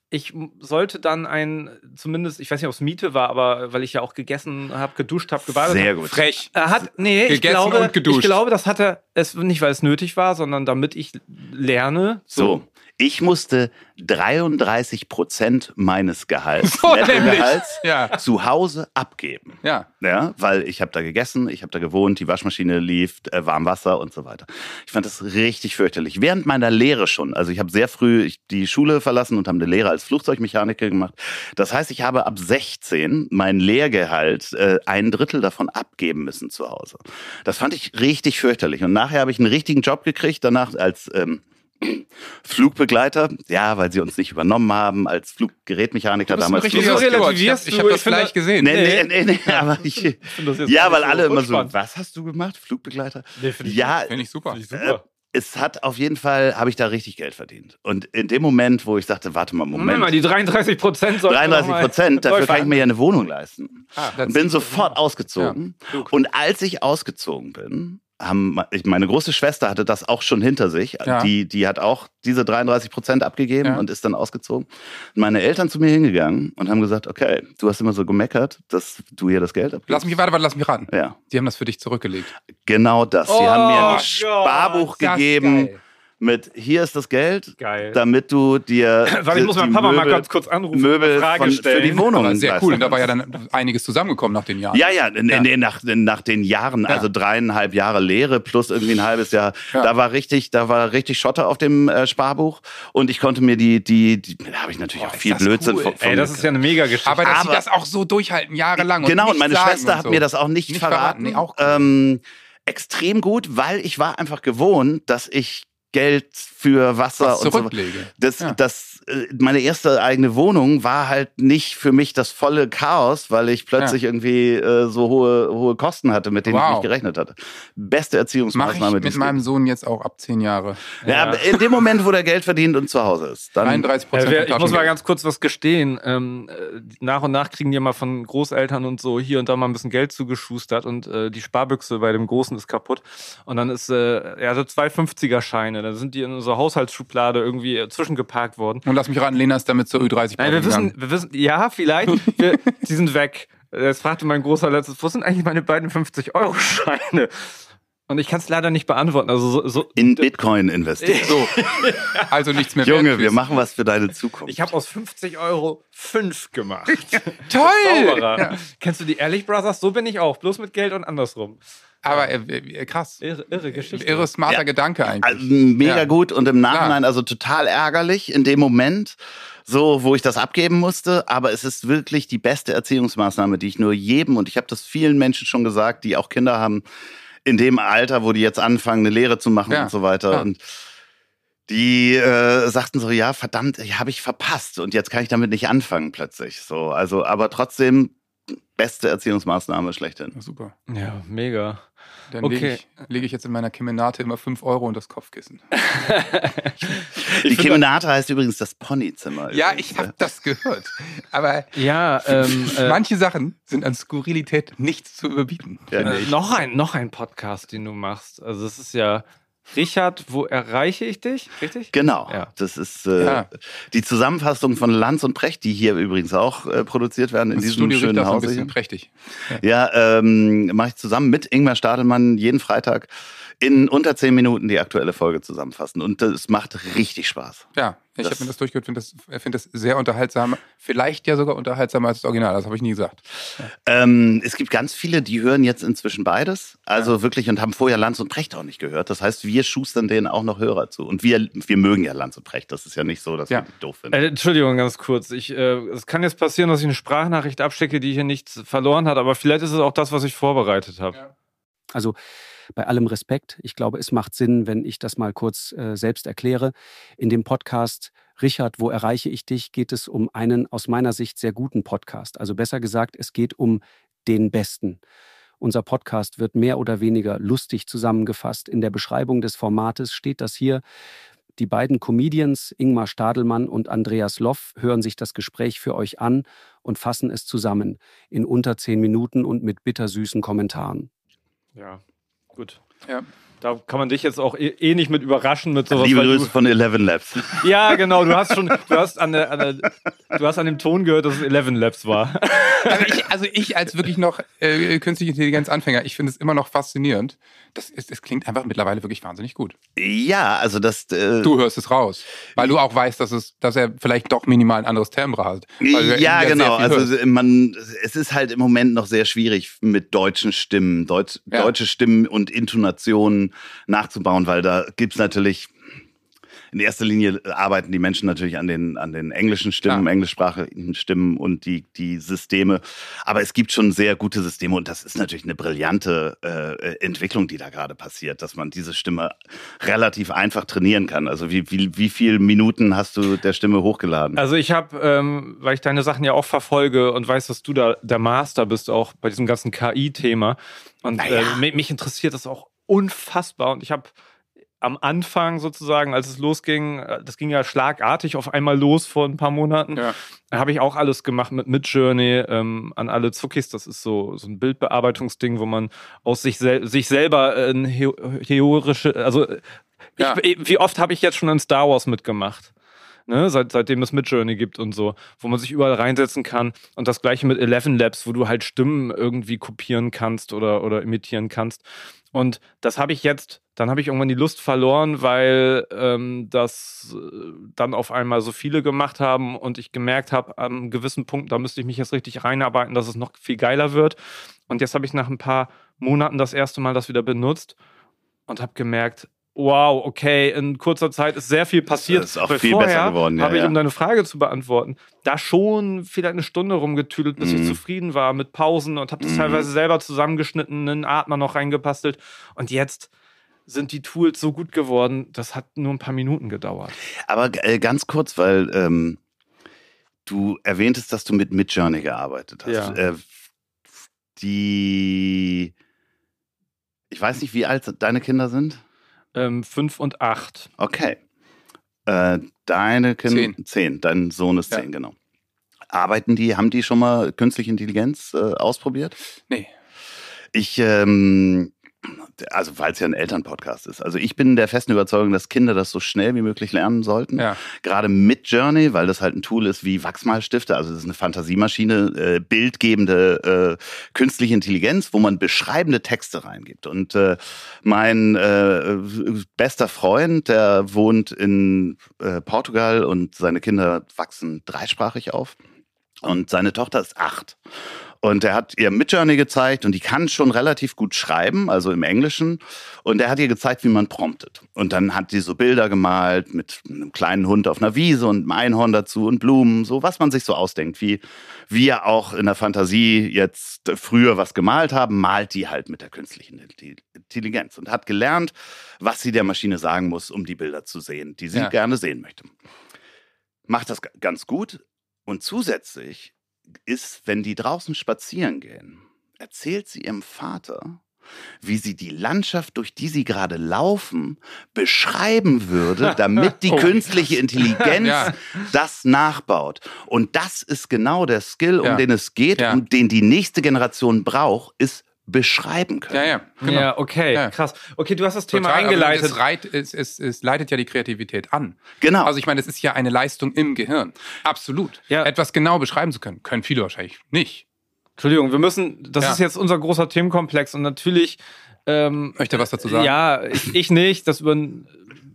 ich sollte dann ein, zumindest, ich weiß nicht, ob es Miete war, aber weil ich ja auch gegessen habe, geduscht habe, gebadet Sehr gut. Frech. Er hat, nee, ich Gegessen glaube, und geduscht. ich glaube, das hat er, es nicht, weil es nötig war, sondern damit ich lerne. So, ich musste 33 Prozent meines Gehalts, So. Nettogehalts, Ja. zu Hause abgeben. Ja. Ja, weil ich habe da gegessen, ich habe da gewohnt, die Waschmaschine lief, äh, warm Wasser und so weiter. Ich fand das richtig fürchterlich. Während meiner Lehre schon, also ich habe sehr früh ich, die Schule verlassen und habe eine Lehre als Flugzeugmechaniker gemacht. Das heißt, ich habe ab 16 mein Lehrgehalt äh, ein Drittel davon abgeben müssen zu Hause. Das fand ich richtig fürchterlich. Und nachher habe ich einen richtigen Job gekriegt, danach als ähm, Flugbegleiter, ja, weil sie uns nicht übernommen haben, als Fluggerätmechaniker Du bist damals. Wieso. Ich relativierst habe du? hab das Ich finde- gleich gesehen. Nee, nee, Nee. nee, aber ich, das jetzt ja, weil nicht alle immer so, was hast du gemacht? Flugbegleiter? Nee, finde ich Ja, Finde ich super. Finde ich super. es hat auf jeden Fall, habe ich da richtig Geld verdient. Und in dem Moment, wo ich sagte, warte mal, Moment Moment, mal, die 33 Prozent 33 Prozent, dafür kann ich mir ja eine Wohnung leisten. das- Und bin sofort ausgezogen. Und als ich ausgezogen bin, haben, ich- meine große Schwester hatte das auch schon hinter sich. Ja. Die, die hat auch diese 33 Prozent abgegeben Ja. und ist dann ausgezogen. Meine Eltern zu mir hingegangen und haben gesagt, okay, du hast immer so gemeckert, dass du hier das Geld abgibst. Lass mich, warte, warte, lass mich raten. Ja, Die haben das für dich zurückgelegt. genau das. Sie Oh haben mir ein Gott, Sparbuch das ist gegeben geil. Mit, hier ist das Geld, Geil. damit du dir Weil ich muss die meinen Papa mal Möbel- ganz kurz anrufen Möbel eine Frage von, stellen. für die Wohnung. Aber sehr cool. Und da war ja dann einiges zusammengekommen nach den Jahren. Ja, ja, in, Ja. In, in, nach, in, nach den Jahren, Ja. also dreieinhalb Jahre Lehre plus irgendwie ein halbes Jahr, Ja. da war richtig, da war richtig Schotter auf dem äh, Sparbuch und ich konnte mir die, die, die da habe ich natürlich Boah, auch viel Blödsinn cool. von, von Ey, das ist ja eine mega Geschichte. Aber dass Aber- sie das auch so durchhalten, jahrelang. Und genau, und meine Schwester und hat so. mir das auch nicht, Nicht verraten. verraten, nee, auch gut. ähm, extrem gut, weil ich war einfach gewohnt, dass ich Geld für Wasser Was und so. Das, Ja. das, meine erste eigene Wohnung war halt nicht für mich das volle Chaos, weil ich plötzlich irgendwie äh, so hohe, hohe Kosten hatte, mit denen ich Wow. nicht gerechnet hatte. Beste Erziehungsmaßnahme, ich die mit meinem. Sohn jetzt auch ab zehn Jahre. Ja, aber in dem Moment, wo der Geld verdient und zu Hause ist, dann 33 Äh, Prozent. wer- ich muss mal ganz kurz was gestehen. Ähm, äh, nach und nach kriegen die immer von Großeltern und so hier und da mal ein bisschen Geld zugeschustert und äh, die Sparbüchse bei dem Großen ist kaputt. Und dann ist, äh, er hatte zwei 50er-Scheine. Dann sind die in unserer Haushaltsschublade irgendwie äh, zwischengeparkt worden. Und lass mich raten, Lena ist damit zur Ü30 Nein, wir wissen, wir wissen, ja, vielleicht. Wir, die sind weg. Jetzt fragte mein Großer letztes, wo sind eigentlich meine beiden 50-Euro-Scheine? Und ich kann es leider nicht beantworten. Also so, so in Bitcoin investieren. So. Also nichts mehr Junge, wert. wir machen was für deine Zukunft. ich habe aus 50 Euro 5 gemacht. Toll! Zauberer. Ja. Kennst du die Ehrlich Brothers? So bin ich auch, bloß mit Geld und andersrum. Aber äh, äh, krass. Irre, irre Geschichte. Irre smarter Ja. Gedanke eigentlich. Also mega Ja. gut und im Nachhinein also total ärgerlich in dem Moment, so wo ich das abgeben musste. Aber es ist wirklich die beste Erziehungsmaßnahme, die ich nur jedem und ich habe das vielen Menschen schon gesagt, die auch Kinder haben in dem Alter, wo die jetzt anfangen, eine Lehre zu machen Ja, und so weiter. ja. Und die äh, sagten so, ja, verdammt, habe ich verpasst und jetzt kann ich damit nicht anfangen plötzlich. So, also, aber trotzdem beste Erziehungsmaßnahme schlechthin. Ja, super. Ja, mega. Dann okay. lege ich, leg ich, jetzt in meiner Kemenate immer 5 Euro und das Kopfkissen. Die Kemenate heißt übrigens das Ponyzimmer. Ja, ich habe das gehört. Aber ja, ähm, äh, manche Sachen sind an Skurrilität nicht zu überbieten. Ja, äh, noch, ein, noch ein Podcast, den du machst. Also es ist ja Richard, wo erreiche ich dich? Richtig? Genau. Ja. Das ist äh, ja. die Zusammenfassung von Lanz und Precht, die hier übrigens auch äh, produziert werden in das diesem Studio schönen Haus. ein bisschen prächtig. Ja, ja ähm, mache ich zusammen mit Ingmar Stadelmann jeden Freitag in unter zehn Minuten die aktuelle Folge zusammenfassen. Und das macht richtig Spaß. Ja, ich habe mir das durchgehört, finde das, find das sehr unterhaltsam. Vielleicht ja sogar unterhaltsamer als das Original, das habe ich nie gesagt. Ja. Ähm, es gibt ganz viele, die hören jetzt inzwischen beides. Also ja. wirklich und haben vorher Lanz und Precht auch nicht gehört. Das heißt, wir schustern denen auch noch Hörer zu. Und wir, wir mögen ja Lanz und Precht. Das ist ja nicht so, dass ja. wir die doof finden. Äh, Entschuldigung, ganz kurz. Ich, äh, es kann jetzt passieren, dass ich eine Sprachnachricht abstecke, die hier nichts verloren hat, aber vielleicht ist es auch das, was ich vorbereitet habe. Also bei allem Respekt, ich glaube, es macht Sinn, wenn ich das mal kurz äh, selbst erkläre. In dem Podcast Richard, wo erreiche ich dich, geht es um einen aus meiner Sicht sehr guten Podcast. Also besser gesagt, es geht um den besten. Unser Podcast wird mehr oder weniger lustig zusammengefasst. In der Beschreibung des Formates steht das hier. Die beiden Comedians Ingmar Stadelmann und Andreas Loff hören sich das Gespräch für euch an und fassen es zusammen in unter zehn Minuten und mit bittersüßen Kommentaren. Ja, Gut. Ja. Da kann man dich jetzt auch eh, eh nicht mit überraschen mit sowas. Liebe Grüße von Eleven Labs. Ja, genau. Du hast schon, du hast an, der, an der, du hast an dem Ton gehört, dass es Eleven Labs war. Also ich, also ich als wirklich noch äh, künstliche Intelligenz Anfänger, ich finde es immer noch faszinierend. Das, ist, das klingt einfach mittlerweile wirklich wahnsinnig gut. Ja, also das. Äh, du hörst es raus, weil du auch weißt, dass es, dass er vielleicht doch minimal ein anderes Timbre hat. Ja, genau. Also man, es ist halt im Moment noch sehr schwierig mit deutschen Stimmen, Deutsch, ja. deutsche Stimmen und Intonationen nachzubauen, weil da gibt es natürlich in erster Linie arbeiten die Menschen natürlich an den, an den englischen Stimmen, ja. englischsprachigen Stimmen und die, die Systeme. Aber es gibt schon sehr gute Systeme und das ist natürlich eine brillante äh, Entwicklung, die da gerade passiert, dass man diese Stimme relativ einfach trainieren kann. Also wie, wie, wie viele Minuten hast du der Stimme hochgeladen? Also ich habe, ähm, weil ich deine Sachen ja auch verfolge und weiß, dass du da der Master bist, auch bei diesem ganzen KI-Thema. Und naja. äh, mich interessiert das auch unfassbar. Und ich habe am Anfang sozusagen, als es losging, äh, das ging ja schlagartig auf einmal los vor ein paar Monaten, ja. habe ich auch alles gemacht mit Midjourney ähm, an alle Zuckis. Das ist so, so ein Bildbearbeitungsding, wo man aus sich, sel sich selber äh, ein theorische, also ja. ich, wie oft habe ich jetzt schon in Star Wars mitgemacht? Ne, seit, seitdem es Midjourney gibt und so, wo man sich überall reinsetzen kann. Und das gleiche mit Eleven Labs, wo du halt Stimmen irgendwie kopieren kannst oder, oder imitieren kannst. Und das habe ich jetzt, dann habe ich irgendwann die Lust verloren, weil ähm, das äh, dann auf einmal so viele gemacht haben und ich gemerkt habe, an einem gewissen Punkt, da müsste ich mich jetzt richtig reinarbeiten, dass es noch viel geiler wird. Und jetzt habe ich nach ein paar Monaten das erste Mal das wieder benutzt und habe gemerkt, wow, okay, in kurzer Zeit ist sehr viel passiert. Das ist auch viel besser geworden. Ja, habe ich, um deine Frage zu beantworten, da schon vielleicht eine Stunde rumgetüdelt, bis mm. ich mhm. zufrieden war mit Pausen und habe das mm. teilweise selber zusammengeschnitten, einen Atmer noch reingepastelt. Und jetzt sind die Tools so gut geworden, das hat nur ein paar Minuten gedauert. Aber äh, ganz kurz, weil ähm, du erwähntest, dass du mit Midjourney gearbeitet hast. Ja. Äh, die, ich weiß nicht, wie alt deine Kinder sind. Ähm, fünf und acht. Okay. Äh, deine Kinder. Zehn. zehn. Dein Sohn ist ja. zehn, genau. Arbeiten die, haben die schon mal künstliche Intelligenz äh, ausprobiert? Nee. Ich ähm, also weil es ja ein Elternpodcast ist. Also ich bin der festen Überzeugung, dass Kinder das so schnell wie möglich lernen sollten. Ja. Gerade mit Journey, weil das halt ein Tool ist wie Wachsmalstifte. Also das ist eine Fantasiemaschine, äh, bildgebende äh, künstliche Intelligenz, wo man beschreibende Texte reingibt. Und äh, mein äh, bester Freund, der wohnt in äh, Portugal und seine Kinder wachsen dreisprachig auf. Und seine Tochter ist acht. Und er hat ihr Midjourney gezeigt und die kann schon relativ gut schreiben, also im Englischen. Und er hat ihr gezeigt, wie man promptet. Und dann hat sie so Bilder gemalt mit einem kleinen Hund auf einer Wiese und einem Einhorn dazu und Blumen, so was man sich so ausdenkt. Wie wir auch in der Fantasie jetzt früher was gemalt haben, malt die halt mit der künstlichen Intelligenz und hat gelernt, was sie der Maschine sagen muss, um die Bilder zu sehen, die sie ja. gerne sehen möchte. Macht das ganz gut. Und zusätzlich ist, wenn die draußen spazieren gehen, erzählt sie ihrem Vater, wie sie die Landschaft, durch die sie gerade laufen, beschreiben würde, damit die oh, künstliche Intelligenz ja. das nachbaut. Und das ist genau der Skill, um ja. den es geht ja. und den die nächste Generation braucht, ist beschreiben können. Ja, ja, genau. ja okay, ja. krass. Okay, du hast das Thema Total, eingeleitet. Es, reit, es, es, es, leitet ja die Kreativität an. Genau. Also ich meine, es ist ja eine Leistung im Gehirn. Absolut. Ja. Etwas genau beschreiben zu können, können viele wahrscheinlich nicht. Entschuldigung, wir müssen, das ja. ist jetzt unser großer Themenkomplex und natürlich. Ähm, Möchte was dazu sagen? Ja, ich, ich nicht. Das, über,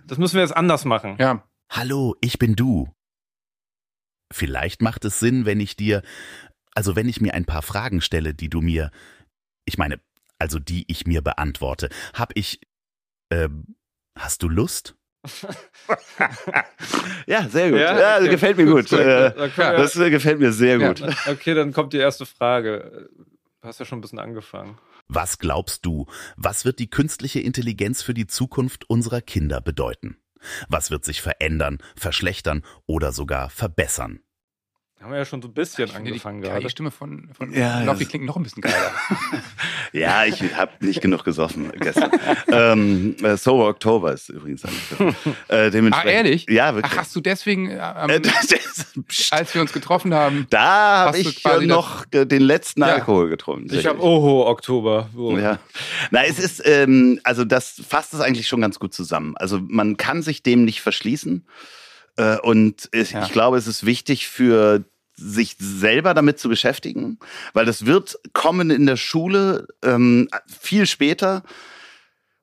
das müssen wir jetzt anders machen. Ja. Hallo, ich bin du. Vielleicht macht es Sinn, wenn ich dir, also wenn ich mir ein paar Fragen stelle, die du mir ich meine, also die ich mir beantworte. Hab ich. Äh, hast du Lust? ja, sehr gut. Ja, ja okay. gefällt mir gut. Äh, das gefällt mir sehr gut. Ja. Okay, dann kommt die erste Frage. Du hast ja schon ein bisschen angefangen. Was glaubst du, was wird die künstliche Intelligenz für die Zukunft unserer Kinder bedeuten? Was wird sich verändern, verschlechtern oder sogar verbessern? Haben wir ja schon so ein bisschen ich angefangen die, gerade. Die Stimme von, von ja, Loffi klingt noch ein bisschen geiler. ja, ich habe nicht genug gesoffen gestern. ähm, äh, Sober Oktober ist übrigens äh, Ah, ehrlich? Ja, wirklich. Ach, hast du deswegen, ähm, äh, als wir uns getroffen haben, da habe ich noch den letzten ja. Alkohol getrunken. Ich habe Oho Oktober. Oh. Ja. Na, es ist, ähm, also das fasst es eigentlich schon ganz gut zusammen. Also man kann sich dem nicht verschließen. Äh, und ich, ja. ich glaube, es ist wichtig für sich selber damit zu beschäftigen, weil das wird kommen in der Schule ähm, viel später.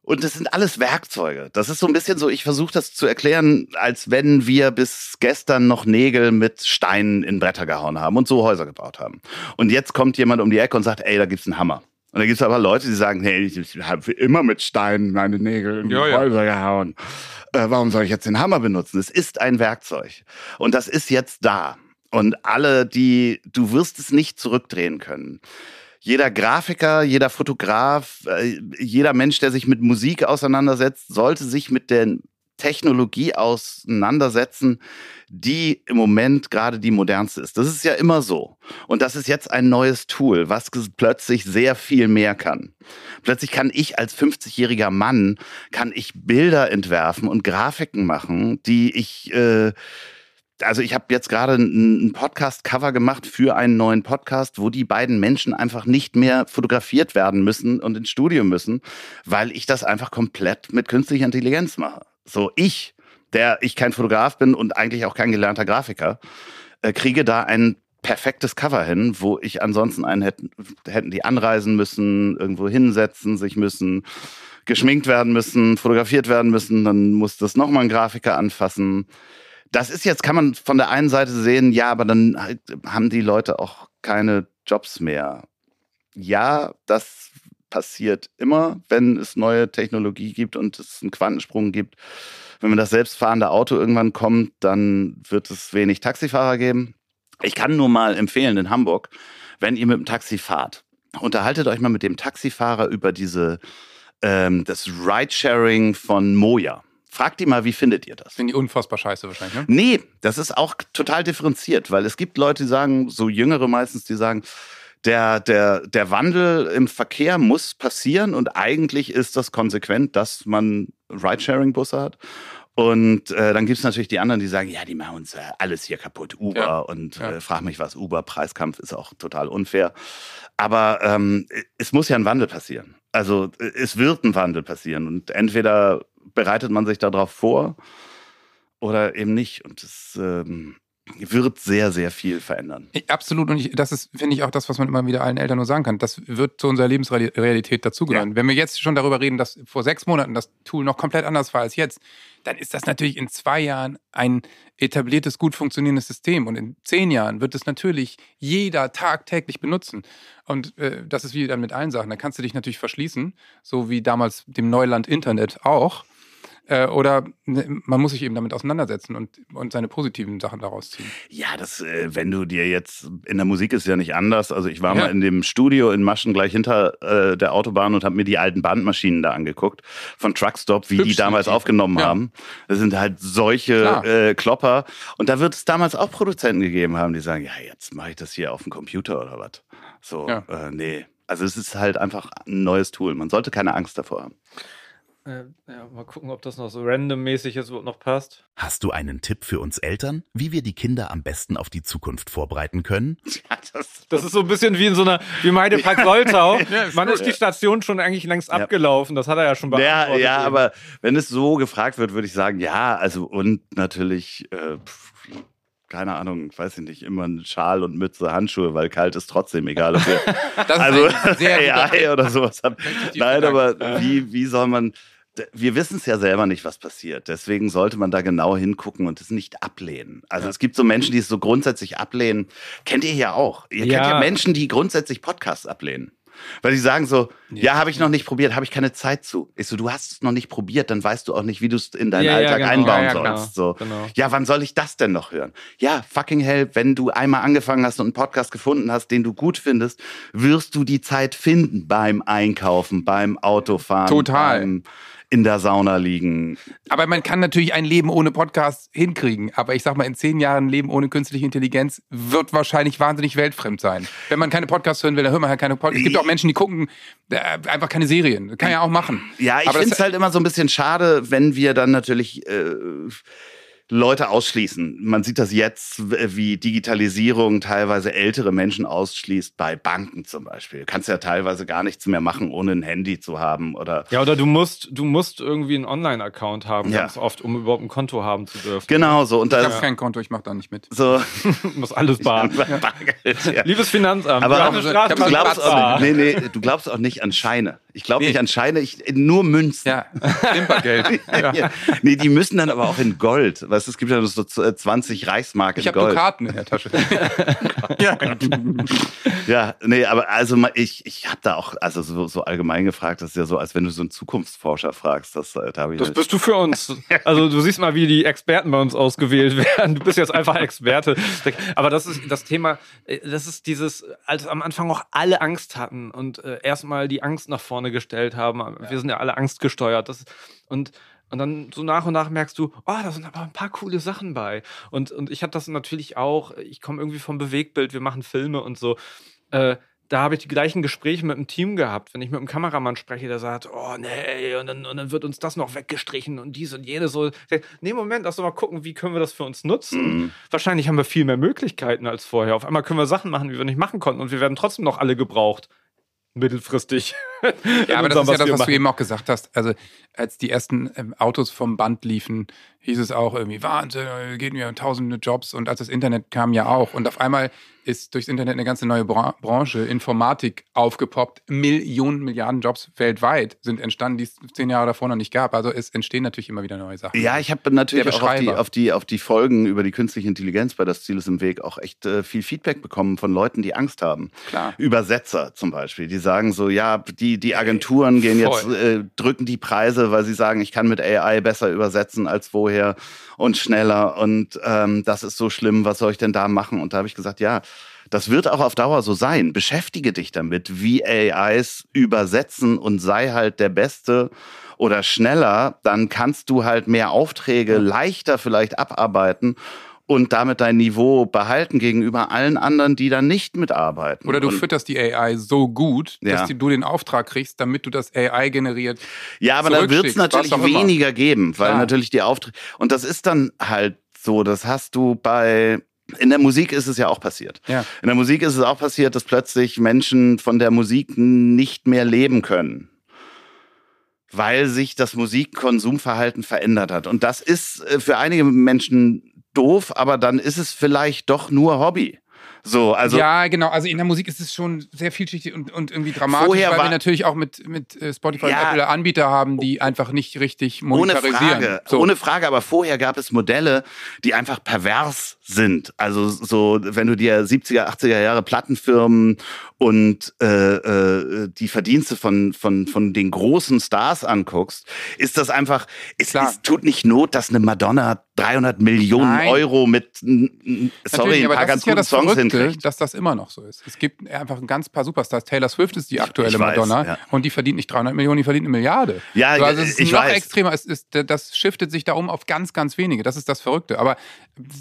Und das sind alles Werkzeuge. Das ist so ein bisschen so, ich versuche das zu erklären, als wenn wir bis gestern noch Nägel mit Steinen in Bretter gehauen haben und so Häuser gebaut haben. Und jetzt kommt jemand um die Ecke und sagt, ey, da gibt's einen Hammer. Und da gibt's aber Leute, die sagen, hey, ich habe immer mit Steinen meine Nägel in die ja, Häuser ja. gehauen. Äh, warum soll ich jetzt den Hammer benutzen? Es ist ein Werkzeug. Und das ist jetzt da. Und alle, die, du wirst es nicht zurückdrehen können. Jeder Grafiker, jeder Fotograf, äh, jeder Mensch, der sich mit Musik auseinandersetzt, sollte sich mit der Technologie auseinandersetzen, die im Moment gerade die modernste ist. Das ist ja immer so. Und das ist jetzt ein neues Tool, was plötzlich sehr viel mehr kann. Plötzlich kann ich als 50-jähriger Mann, kann ich Bilder entwerfen und Grafiken machen, die ich... Äh, also ich habe jetzt gerade ein Podcast-Cover gemacht für einen neuen Podcast, wo die beiden Menschen einfach nicht mehr fotografiert werden müssen und ins Studio müssen, weil ich das einfach komplett mit künstlicher Intelligenz mache. So ich, der ich kein Fotograf bin und eigentlich auch kein gelernter Grafiker, äh, kriege da ein perfektes Cover hin, wo ich ansonsten einen hätten, hätten die anreisen müssen, irgendwo hinsetzen sich müssen, geschminkt werden müssen, fotografiert werden müssen, dann muss das nochmal ein Grafiker anfassen das ist jetzt, kann man von der einen Seite sehen, ja, aber dann haben die Leute auch keine Jobs mehr. Ja, das passiert immer, wenn es neue Technologie gibt und es einen Quantensprung gibt. Wenn man das selbstfahrende Auto irgendwann kommt, dann wird es wenig Taxifahrer geben. Ich kann nur mal empfehlen in Hamburg, wenn ihr mit dem Taxi fahrt, unterhaltet euch mal mit dem Taxifahrer über diese ähm, das Ridesharing von Moja. Fragt die mal, wie findet ihr das? Finde die unfassbar scheiße wahrscheinlich, ne? Nee, das ist auch total differenziert, weil es gibt Leute, die sagen, so Jüngere meistens, die sagen, der, der, der Wandel im Verkehr muss passieren und eigentlich ist das konsequent, dass man Ridesharing-Busse hat. Und äh, dann gibt es natürlich die anderen, die sagen, ja, die machen uns äh, alles hier kaputt, Uber. Ja. Und ja. Äh, frag mich was, Uber, Preiskampf ist auch total unfair. Aber ähm, es muss ja ein Wandel passieren. Also es wird ein Wandel passieren. Und entweder bereitet man sich darauf vor oder eben nicht. Und das, ähm, wird sehr, sehr viel verändern. Absolut. Und ich, das ist, finde ich, auch das, was man immer wieder allen Eltern nur sagen kann. Das wird zu unserer Lebensrealität dazugehören. Ja. Wenn wir jetzt schon darüber reden, dass vor sechs Monaten das Tool noch komplett anders war als jetzt, dann ist das natürlich in zwei Jahren ein etabliertes, gut funktionierendes System. Und in zehn Jahren wird es natürlich jeder tagtäglich benutzen. Und äh, das ist wie dann mit allen Sachen. Da kannst du dich natürlich verschließen, so wie damals dem Neuland Internet auch. Äh, oder ne, man muss sich eben damit auseinandersetzen und, und seine positiven Sachen daraus ziehen. Ja, das, äh, wenn du dir jetzt, in der Musik ist ja nicht anders. Also ich war ja. mal in dem Studio in Maschen gleich hinter äh, der Autobahn und habe mir die alten Bandmaschinen da angeguckt von Truckstop, wie Hübsch, die damals die. aufgenommen ja. haben. Das sind halt solche äh, Klopper. Und da wird es damals auch Produzenten gegeben haben, die sagen, ja, jetzt mache ich das hier auf dem Computer oder was. So, ja. äh, nee. Also es ist halt einfach ein neues Tool. Man sollte keine Angst davor haben. Äh, ja, mal gucken, ob das noch so randommäßig jetzt noch passt. Hast du einen Tipp für uns Eltern, wie wir die Kinder am besten auf die Zukunft vorbereiten können? Ja, das, das, ist so ein bisschen wie in so einer, wie Meidepark Soltau. Man ist die Station schon eigentlich längst abgelaufen. Das hat er ja schon beantwortet. Ja, ja aber wenn es so gefragt wird, würde ich sagen, ja, also und natürlich, äh, keine Ahnung, weiß ich nicht, immer ein Schal und Mütze, Handschuhe, weil kalt ist trotzdem egal. Ob wir, also AI oder sowas haben. Nein, aber wie, wie soll man, wir wissen es ja selber nicht, was passiert. Deswegen sollte man da genau hingucken und es nicht ablehnen. Also ja. es gibt so Menschen, die es so grundsätzlich ablehnen. Kennt ihr ja auch. Ihr ja. kennt ja Menschen, die grundsätzlich Podcasts ablehnen. Weil die sagen so, ja, ja habe ich noch nicht probiert, habe ich keine Zeit zu. Ich so, du hast es noch nicht probiert, dann weißt du auch nicht, wie du es in deinen ja, Alltag ja, genau. einbauen sollst. So. Genau. Ja, wann soll ich das denn noch hören? Ja, fucking hell, wenn du einmal angefangen hast und einen Podcast gefunden hast, den du gut findest, wirst du die Zeit finden beim Einkaufen, beim Autofahren. Total. Beim in der Sauna liegen. Aber man kann natürlich ein Leben ohne Podcast hinkriegen. Aber ich sag mal, in zehn Jahren ein Leben ohne künstliche Intelligenz wird wahrscheinlich wahnsinnig weltfremd sein. Wenn man keine Podcasts hören will, dann hört man halt keine Podcasts. Es gibt auch Menschen, die gucken äh, einfach keine Serien. Kann ja auch machen. Ja, ich finde es halt immer so ein bisschen schade, wenn wir dann natürlich. Äh, Leute ausschließen. Man sieht das jetzt, wie Digitalisierung teilweise ältere Menschen ausschließt, bei Banken zum Beispiel. Du kannst ja teilweise gar nichts mehr machen, ohne ein Handy zu haben. Oder ja, oder du musst, du musst irgendwie einen Online-Account haben, ja. ganz oft, um überhaupt ein Konto haben zu dürfen. Genau so. Und ich habe kein Konto, ich mache da nicht mit. So. muss alles bar. ja. Liebes Finanzamt, aber auch, Straße, du, glaubst auch, nee, nee, du glaubst auch nicht an Scheine. Ich glaube nee. nicht an Scheine, ich, nur Münzen. Ja, Timpergeld. ja. Nee, die müssen dann aber auch in Gold. Weißt du, es gibt ja so 20 Reichsmark in ich Gold. Ich habe Karten in der Tasche. ja. ja, nee, aber also ich, ich habe da auch, also so, so allgemein gefragt, das ist ja so, als wenn du so einen Zukunftsforscher fragst. Das, äh, da ich das halt bist du für uns. Also du siehst mal, wie die Experten bei uns ausgewählt werden. Du bist jetzt einfach Experte. Aber das ist das Thema, äh, das ist dieses, als am Anfang auch alle Angst hatten und äh, erstmal die Angst nach vorne gestellt haben. Wir sind ja alle angstgesteuert. Das, und und dann so nach und nach merkst du, oh, da sind aber ein paar coole Sachen bei. Und, und ich hatte das natürlich auch, ich komme irgendwie vom Bewegtbild, wir machen Filme und so. Äh, da habe ich die gleichen Gespräche mit dem Team gehabt. Wenn ich mit einem Kameramann spreche, der sagt, oh nee, und dann, und dann wird uns das noch weggestrichen und dies und jenes so. Nee, Moment, lass doch mal gucken, wie können wir das für uns nutzen. Mhm. Wahrscheinlich haben wir viel mehr Möglichkeiten als vorher. Auf einmal können wir Sachen machen, die wir nicht machen konnten und wir werden trotzdem noch alle gebraucht mittelfristig. ja, aber das ist ja das, was machen. du eben auch gesagt hast. Also, als die ersten ähm, Autos vom Band liefen, hieß es auch irgendwie, Wahnsinn, gehen wir tausende Jobs. Und als das Internet kam ja auch. Und auf einmal ist durchs Internet eine ganze neue Bra Branche, Informatik, aufgepoppt. Millionen, Milliarden Jobs weltweit sind entstanden, die es zehn Jahre davor noch nicht gab. Also es entstehen natürlich immer wieder neue Sachen. Ja, ich habe natürlich auch auf die, auf, die, auf die Folgen über die künstliche Intelligenz bei Das Ziel ist im Weg auch echt äh, viel Feedback bekommen von Leuten, die Angst haben. Klar. Übersetzer zum Beispiel, die sagen so, ja, die, die Agenturen gehen jetzt, äh, drücken die Preise, weil sie sagen, ich kann mit AI besser übersetzen als vorher und schneller. Und ähm, das ist so schlimm, was soll ich denn da machen? Und da habe ich gesagt, ja, das wird auch auf Dauer so sein. Beschäftige dich damit, wie AIs übersetzen und sei halt der Beste oder schneller, dann kannst du halt mehr Aufträge leichter vielleicht abarbeiten und damit dein Niveau behalten gegenüber allen anderen, die dann nicht mitarbeiten. Oder du und, fütterst die AI so gut, dass ja. die, du den Auftrag kriegst, damit du das AI generiert. Ja, aber da wird es natürlich weniger immer. geben, weil ja. natürlich die Aufträge. Und das ist dann halt so, das hast du bei in der Musik ist es ja auch passiert. Ja. In der Musik ist es auch passiert, dass plötzlich Menschen von der Musik nicht mehr leben können. Weil sich das Musikkonsumverhalten verändert hat. Und das ist äh, für einige Menschen doof, aber dann ist es vielleicht doch nur Hobby. So, also ja, genau. Also in der Musik ist es schon sehr vielschichtig und, und irgendwie dramatisch, Vorher weil wir natürlich auch mit, mit äh, Spotify Ja. und Apple Anbieter haben, die einfach nicht richtig ohne monetarisieren. Frage, So. ohne Frage, aber vorher gab es Modelle, die einfach pervers sind. Also so, wenn du dir 70er, 80er Jahre Plattenfirmen und äh, äh, die Verdienste von, von, von den großen Stars anguckst, ist das einfach, es, es tut nicht Not, dass eine Madonna 300 Millionen Nein. Euro mit, sorry, Natürlich, ein paar ganz ja guten das Songs Verrückte, hinkriegt. dass das immer noch so ist. Es gibt einfach ein ganz paar Superstars. Taylor Swift ist die aktuelle ich weiß, Madonna ja. und die verdient nicht 300 Millionen, die verdient eine Milliarde. Ja, so, also es ist ich noch weiß. extremer. Es ist, das shiftet sich da um auf ganz, ganz wenige. Das ist das Verrückte. Aber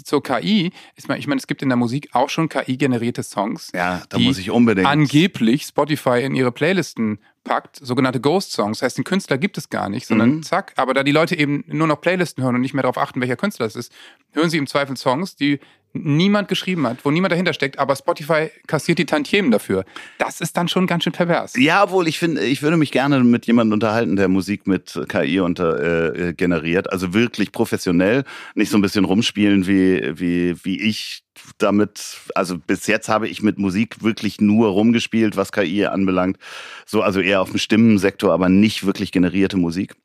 zur KI, ist man, ich meine, es gibt in der Musik auch schon KI-generierte Songs. Ja, da muss ich unbedingt. angeblich Spotify in ihre Playlisten packt, sogenannte Ghost Songs. Das heißt, den Künstler gibt es gar nicht, sondern Mhm. zack. Aber da die Leute eben nur noch Playlisten hören und nicht mehr darauf achten, welcher Künstler es ist, hören sie im Zweifel Songs, die niemand geschrieben hat, wo niemand dahinter steckt, aber Spotify kassiert die Tantiemen dafür. Das ist dann schon ganz schön pervers. Ja, obwohl ich finde, ich würde mich gerne mit jemandem unterhalten, der Musik mit KI unter, äh, generiert. Also wirklich professionell, nicht so ein bisschen rumspielen wie, wie, wie ich damit. Also bis jetzt habe ich mit Musik wirklich nur rumgespielt, was KI anbelangt. So, also eher auf dem Stimmensektor, aber nicht wirklich generierte Musik.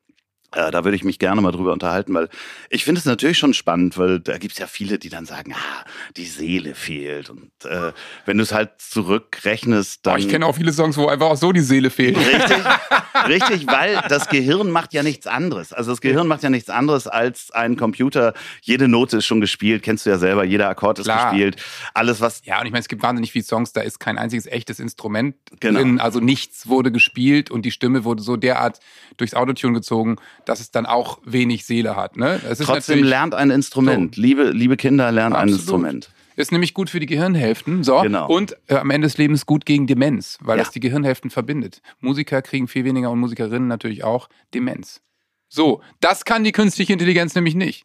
Äh, da würde ich mich gerne mal drüber unterhalten, weil ich finde es natürlich schon spannend, weil da gibt es ja viele, die dann sagen, ah, die Seele fehlt. Und äh, wenn du es halt zurückrechnest, dann. Oh, ich kenne auch viele Songs, wo einfach auch so die Seele fehlt. Richtig, richtig, weil das Gehirn macht ja nichts anderes. Also das Gehirn macht ja nichts anderes als ein Computer. Jede Note ist schon gespielt, kennst du ja selber, jeder Akkord ist Klar. gespielt. Alles, was Ja, und ich meine, es gibt wahnsinnig viele Songs, da ist kein einziges echtes Instrument Genau. drin, also nichts wurde gespielt und die Stimme wurde so derart durchs Autotune gezogen, dass es dann auch wenig Seele hat. Ne? Trotzdem lernt ein Instrument. Liebe, liebe Kinder lernen ein Absolut. Instrument. Ist nämlich gut für die Gehirnhälften. So. Genau. Und äh, am Ende des Lebens gut gegen Demenz, weil Ja. das die Gehirnhälften verbindet. Musiker kriegen viel weniger und Musikerinnen natürlich auch Demenz. So, das kann die künstliche Intelligenz nämlich nicht.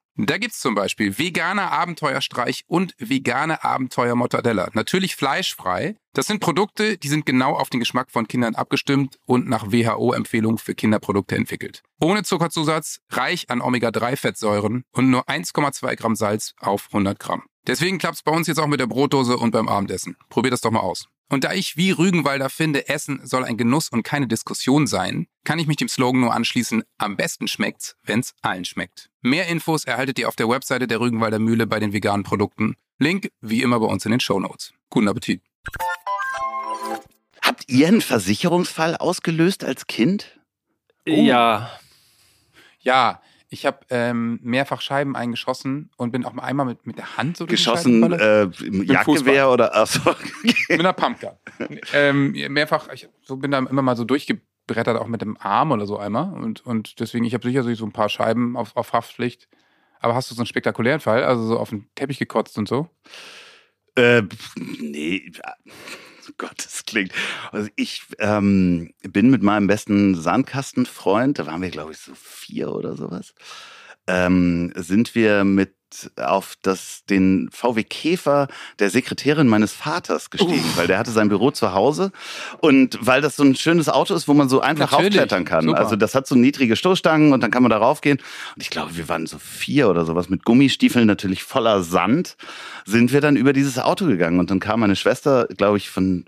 Da gibt's zum Beispiel veganer Abenteuerstreich und vegane Abenteuer Mortadella. Natürlich fleischfrei. Das sind Produkte, die sind genau auf den Geschmack von Kindern abgestimmt und nach WHO-Empfehlung für Kinderprodukte entwickelt. Ohne Zuckerzusatz, reich an Omega-3-Fettsäuren und nur 1,2 Gramm Salz auf 100 Gramm. Deswegen klappt's bei uns jetzt auch mit der Brotdose und beim Abendessen. Probiert das doch mal aus. Und da ich wie Rügenwalder finde, Essen soll ein Genuss und keine Diskussion sein, kann ich mich dem Slogan nur anschließen, am besten schmeckt's, wenn's allen schmeckt. Mehr Infos erhaltet ihr auf der Webseite der Rügenwalder Mühle bei den veganen Produkten. Link wie immer bei uns in den Shownotes. Guten Appetit. Habt ihr einen Versicherungsfall ausgelöst als Kind? Ja. Ja, ich habe ähm, mehrfach Scheiben eingeschossen und bin auch mal einmal mit, mit der Hand so durch die Geschossen äh, im Jagdgewehr oder achso, mit einer Pumpgun. ähm, mehrfach, ich so bin da immer mal so durchgebrettert, auch mit dem Arm oder so einmal. Und, und deswegen, ich habe sicher so ein paar Scheiben auf, auf Haftpflicht. Aber hast du so einen spektakulären Fall? Also so auf den Teppich gekotzt und so? Äh, nee, Gott, das klingt. Also ich ähm, bin mit meinem besten Sandkastenfreund, da waren wir, glaube ich, so vier oder sowas, ähm, sind wir mit auf das, den VW Käfer der Sekretärin meines Vaters gestiegen, weil der hatte sein Büro zu Hause und weil das so ein schönes Auto ist, wo man so einfach Natürlich, raufklettern kann. super. Also das hat so niedrige Stoßstangen und dann kann man da raufgehen. Und ich glaube, wir waren so vier oder sowas mit Gummistiefeln natürlich voller Sand, sind wir dann über dieses Auto gegangen und dann kam meine Schwester, glaube ich, von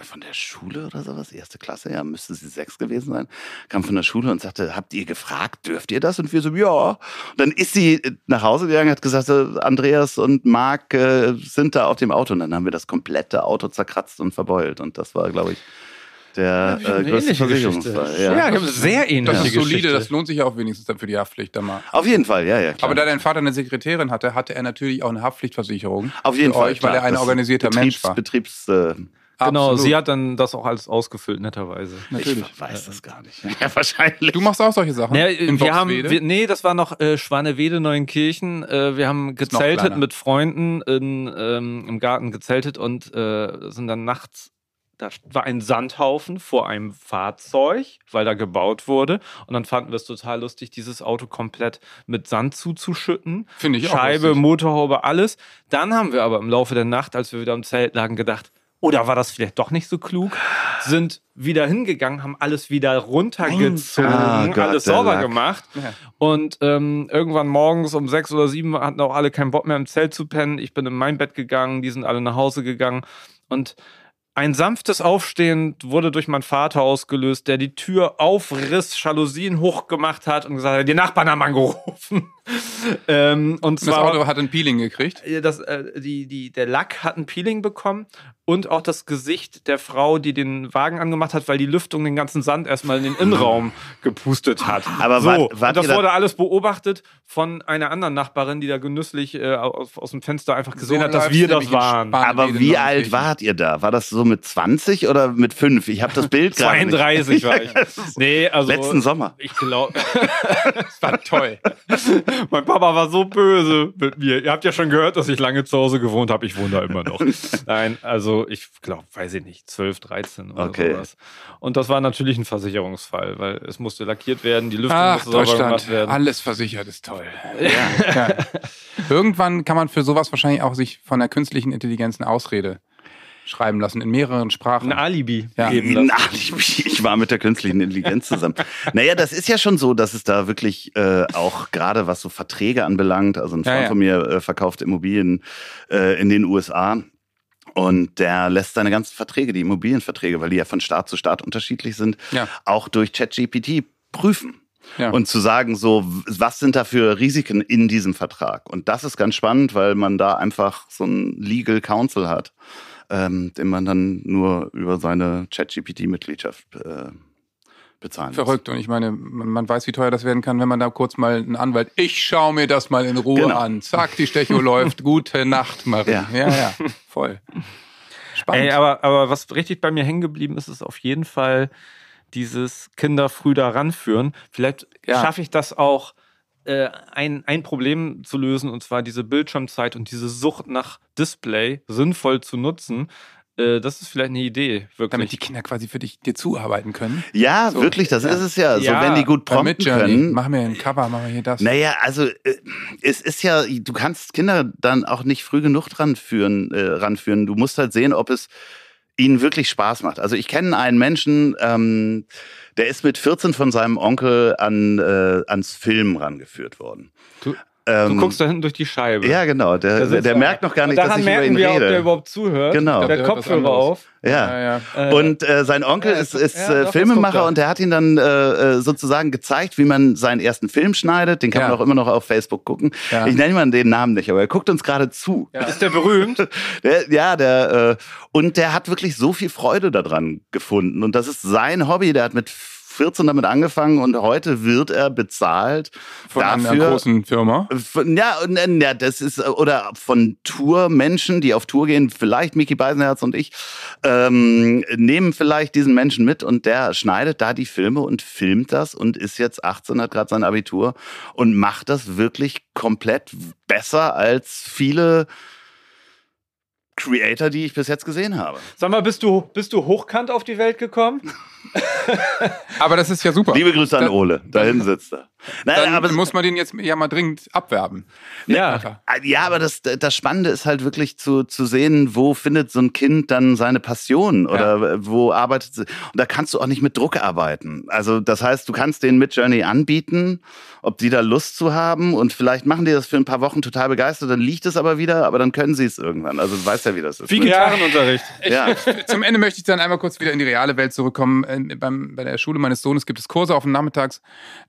von der Schule oder sowas, erste Klasse, ja, müsste sie sechs gewesen sein, kam von der Schule und sagte, habt ihr gefragt, dürft ihr das? Und wir so, ja. Und dann ist sie nach Hause gegangen, hat gesagt, äh, Andreas und Marc äh, sind da auf dem Auto. Und dann haben wir das komplette Auto zerkratzt und verbeult. Und das war, glaube ich, der Ja, äh, größte. Versicherungsfall. Ja, Ja. ich habe sehr ähnliche Das ist solide, Geschichte. das lohnt sich ja auch wenigstens dann für die Haftpflicht dann mal. Auf jeden Fall, ja, ja. Klar. Aber da dein Vater eine Sekretärin hatte, hatte er natürlich auch eine Haftpflichtversicherung. auf jeden für Fall, euch, weil klar. er ein Das organisierter Betriebs, Mensch war. Betriebs, äh, Genau, Absolut. sie hat dann das auch alles ausgefüllt, netterweise. Natürlich. ich weiß das gar nicht. Ja, wahrscheinlich. Du machst auch solche Sachen? Naja, in wir haben, wir, nee, das war noch äh, Schwanewede, Neuenkirchen. Äh, wir haben gezeltet mit Freunden in, ähm, im Garten gezeltet und äh, sind dann nachts da war ein Sandhaufen vor einem Fahrzeug, weil da gebaut wurde. Und dann fanden wir es total lustig, dieses Auto komplett mit Sand zuzuschütten. Finde ich auch Scheibe. Motorhaube, alles. Dann haben wir aber im Laufe der Nacht, als wir wieder im Zelt lagen, gedacht, oder war das vielleicht doch nicht so klug? Sind wieder hingegangen, haben alles wieder runtergezogen, Ah, Gott, alles sauber Lack. gemacht. Und ähm, irgendwann morgens um sechs oder sieben hatten auch alle keinen Bock mehr im Zelt zu pennen. Ich bin in mein Bett gegangen, die sind alle nach Hause gegangen. Und ein sanftes Aufstehen wurde durch meinen Vater ausgelöst, der die Tür aufriss, Jalousien hochgemacht hat und gesagt hat, die Nachbarn haben angerufen. ähm, und Das zwar Auto hat ein Peeling gekriegt. das, äh, die, die, der Lack hat ein Peeling bekommen und auch das Gesicht der Frau, die den Wagen angemacht hat, weil die Lüftung den ganzen Sand erstmal in den Innenraum gepustet hat. Aber so, wart- wart und das ihr da- wurde alles beobachtet von einer anderen Nachbarin, die da genüsslich äh, aus, aus dem Fenster einfach gesehen So hat, dass wir das waren. Aber wie alt wart ihr da? War das so mit 20 oder mit 5? Ich habe das Bild gerade nicht. 32 war ich. Nee, also Letzten Sommer. ich glaube, Das war toll. mein Papa war so böse mit mir. Ihr habt ja schon gehört, dass ich lange zu Hause gewohnt habe. Ich wohne da immer noch. Nein, also ich glaube, weiß ich nicht, 12, 13 oder Okay. sowas. Und das war natürlich ein Versicherungsfall, weil es musste lackiert werden, die Lüftung Ach, musste sauber Deutschland. gemacht werden. Alles versichert ist toll. Ja, ja. Irgendwann kann man für sowas wahrscheinlich auch sich von der künstlichen Intelligenz eine Ausrede schreiben lassen, in mehreren Sprachen. Ein Alibi Ja. geben lassen. Na, ich, war mit der künstlichen Intelligenz zusammen. naja, das ist ja schon so, dass es da wirklich äh, auch gerade was so Verträge anbelangt, also ein Ja, Freund ja. von mir äh, verkauft Immobilien äh, in den USA und der lässt seine ganzen Verträge, die Immobilienverträge, weil die ja von Staat zu Staat unterschiedlich sind, Ja. auch durch ChatGPT prüfen. Ja. Und zu sagen, so, was sind da für Risiken in diesem Vertrag? Und das ist ganz spannend, weil man da einfach so ein Legal Counsel hat, ähm, den man dann nur über seine ChatGPT-Mitgliedschaft äh, bezahlen muss. Verrückt. Und ich meine, man, man weiß, wie teuer das werden kann, wenn man da kurz mal einen Anwalt, ich schaue mir das mal in Ruhe Genau. an. Zack, die Stecho läuft. Gute Nacht, Marie. Ja. ja, ja. Voll. Spannend. Ey, aber, aber was richtig bei mir hängen geblieben ist, ist auf jeden Fall dieses Kinder früh da ranführen. Vielleicht Ja. schaffe ich das auch, äh, ein, ein Problem zu lösen, und zwar diese Bildschirmzeit und diese Sucht nach Display sinnvoll zu nutzen. Äh, das ist vielleicht eine Idee, wirklich. damit die Kinder quasi für dich dir zuarbeiten können. Ja, So. wirklich, das Ja. ist es ja. So, Ja, wenn die gut prompten Midjourney. können. Mach mir ein Cover, mach mir hier das. Naja, also äh, es ist ja, du kannst Kinder dann auch nicht früh genug dran führen, äh, ranführen. Du musst halt sehen, ob es ihnen wirklich Spaß macht. Also ich kenne einen Menschen, ähm, der ist mit 14 von seinem Onkel an, äh, ans Film rangeführt worden. Du- ähm, Du guckst da hinten durch die Scheibe. Ja, genau. Der, der, der da. merkt noch gar nicht, dass daran ich über merken ihn wir, ob der rede. überhaupt zuhört. Genau. Der Der was Kopfhörer auf. Ja. ja, ja. Äh, Und äh, sein Onkel Ja, ist, ist ja, äh, doch, Filmemacher er. und der hat ihn dann äh, äh, sozusagen gezeigt, wie man seinen ersten Film schneidet. Den kann Ja. man auch immer noch auf Facebook gucken. Ja. Ich nenne mal den Namen nicht, aber er guckt uns gerade zu. Ist der berühmt? Der, ja, der äh, und der hat wirklich so viel Freude daran gefunden und das ist sein Hobby. Der hat mit 14 damit angefangen und heute wird er bezahlt Von einer dafür. großen Firma. Von, ja, und, äh, ja, das ist, äh, oder von Tourmenschen, die auf Tour gehen, vielleicht Mickey Beisenherz und ich, ähm, nehmen vielleicht diesen Menschen mit und der schneidet da die Filme und filmt das und ist jetzt 18, hat gerade sein Abitur und macht das wirklich komplett besser als viele Creator, die ich bis jetzt gesehen habe. Sag mal, bist du, bist du hochkant auf die Welt gekommen? Aber das ist ja super. Liebe Grüße an Dann- Ole, da hinten sitzt er. Nein, Dann aber muss man den jetzt ja mal dringend abwerben. Ja. Einfach. Ja, aber das, das Spannende ist halt wirklich zu, zu sehen, wo findet so ein Kind dann seine Passion oder wo arbeitet sie. Und da kannst du auch nicht mit Druck arbeiten. Also das heißt, du kannst denen mit Journey anbieten, ob die da Lust zu haben und vielleicht machen die das für ein paar Wochen total begeistert, dann liegt es aber wieder, aber dann können sie es irgendwann. Also du weißt ja, wie das ist. Wie ne? Gitarrenunterricht. Ja. Zum Ende möchte ich dann einmal kurz wieder in die reale Welt zurückkommen. Äh, Beim, bei der Schule meines Sohnes gibt es Kurse auf dem Nachmittags,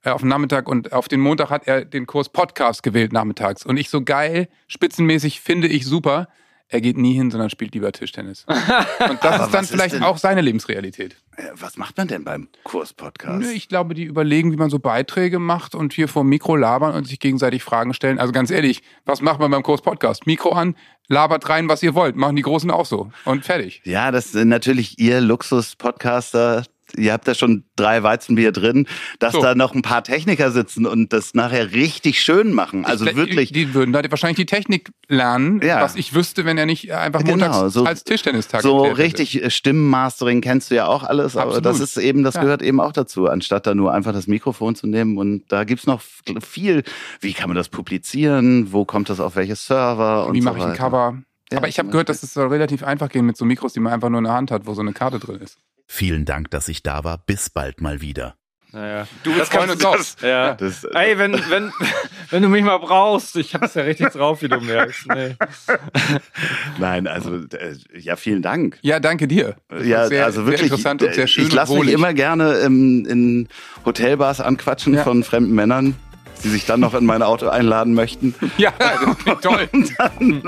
äh, auf dem Nachmittag und auf den Montag hat er den Kurs Podcast gewählt nachmittags. Und ich so geil, spitzenmäßig finde ich super. Er geht nie hin, sondern spielt lieber Tischtennis. Und das ist dann ist vielleicht denn- auch seine Lebensrealität. Äh, Was macht man denn beim Kurs-Podcast? Nö, ich glaube, die überlegen, wie man so Beiträge macht und hier vor dem Mikro labern und sich gegenseitig Fragen stellen. Also ganz ehrlich, was macht man beim Kurs Podcast? Mikro an, labert rein, was ihr wollt. Machen die Großen auch so. Und fertig. Ja, das sind natürlich ihr Luxus-Podcaster. Ihr habt da schon drei Weizenbier drin, dass so. da noch ein paar Techniker sitzen und das nachher richtig schön machen. Also ich, wirklich. Die würden da wahrscheinlich die Technik lernen, ja. was ich wüsste, wenn er nicht einfach genau, montags so, als Tischtennistag So richtig hätte. Stimmenmastering kennst du ja auch alles, aber Absolut. das ist eben, das ja. gehört eben auch dazu, anstatt da nur einfach das Mikrofon zu nehmen. Und da gibt's noch viel. Wie kann man das publizieren? Wo kommt das auf welche Server? Wie mache so ich ein Cover? Ja, aber ich habe gehört, dass es soll relativ einfach gehen mit so Mikros, die man einfach nur in der Hand hat, wo so eine Karte drin ist. Vielen Dank, dass ich da war. Bis bald mal wieder. Naja. Du das freuen uns. Ja. Das, äh, Ey, wenn, wenn, wenn du mich mal brauchst, ich hab's ja richtig drauf, wie du merkst. Nee. Nein, also äh, ja, vielen Dank. Ja, danke dir. Das ja, sehr, also wirklich sehr interessant und sehr schön. Ich lasse mich immer gerne in, in Hotelbars anquatschen ja. von fremden Männern die sich dann noch in mein Auto einladen möchten. Ja, das klingt toll. Dann,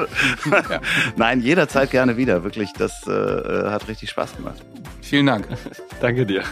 ja. Nein, jederzeit gerne wieder. Wirklich, das äh, hat richtig Spaß gemacht. Vielen Dank. Danke dir.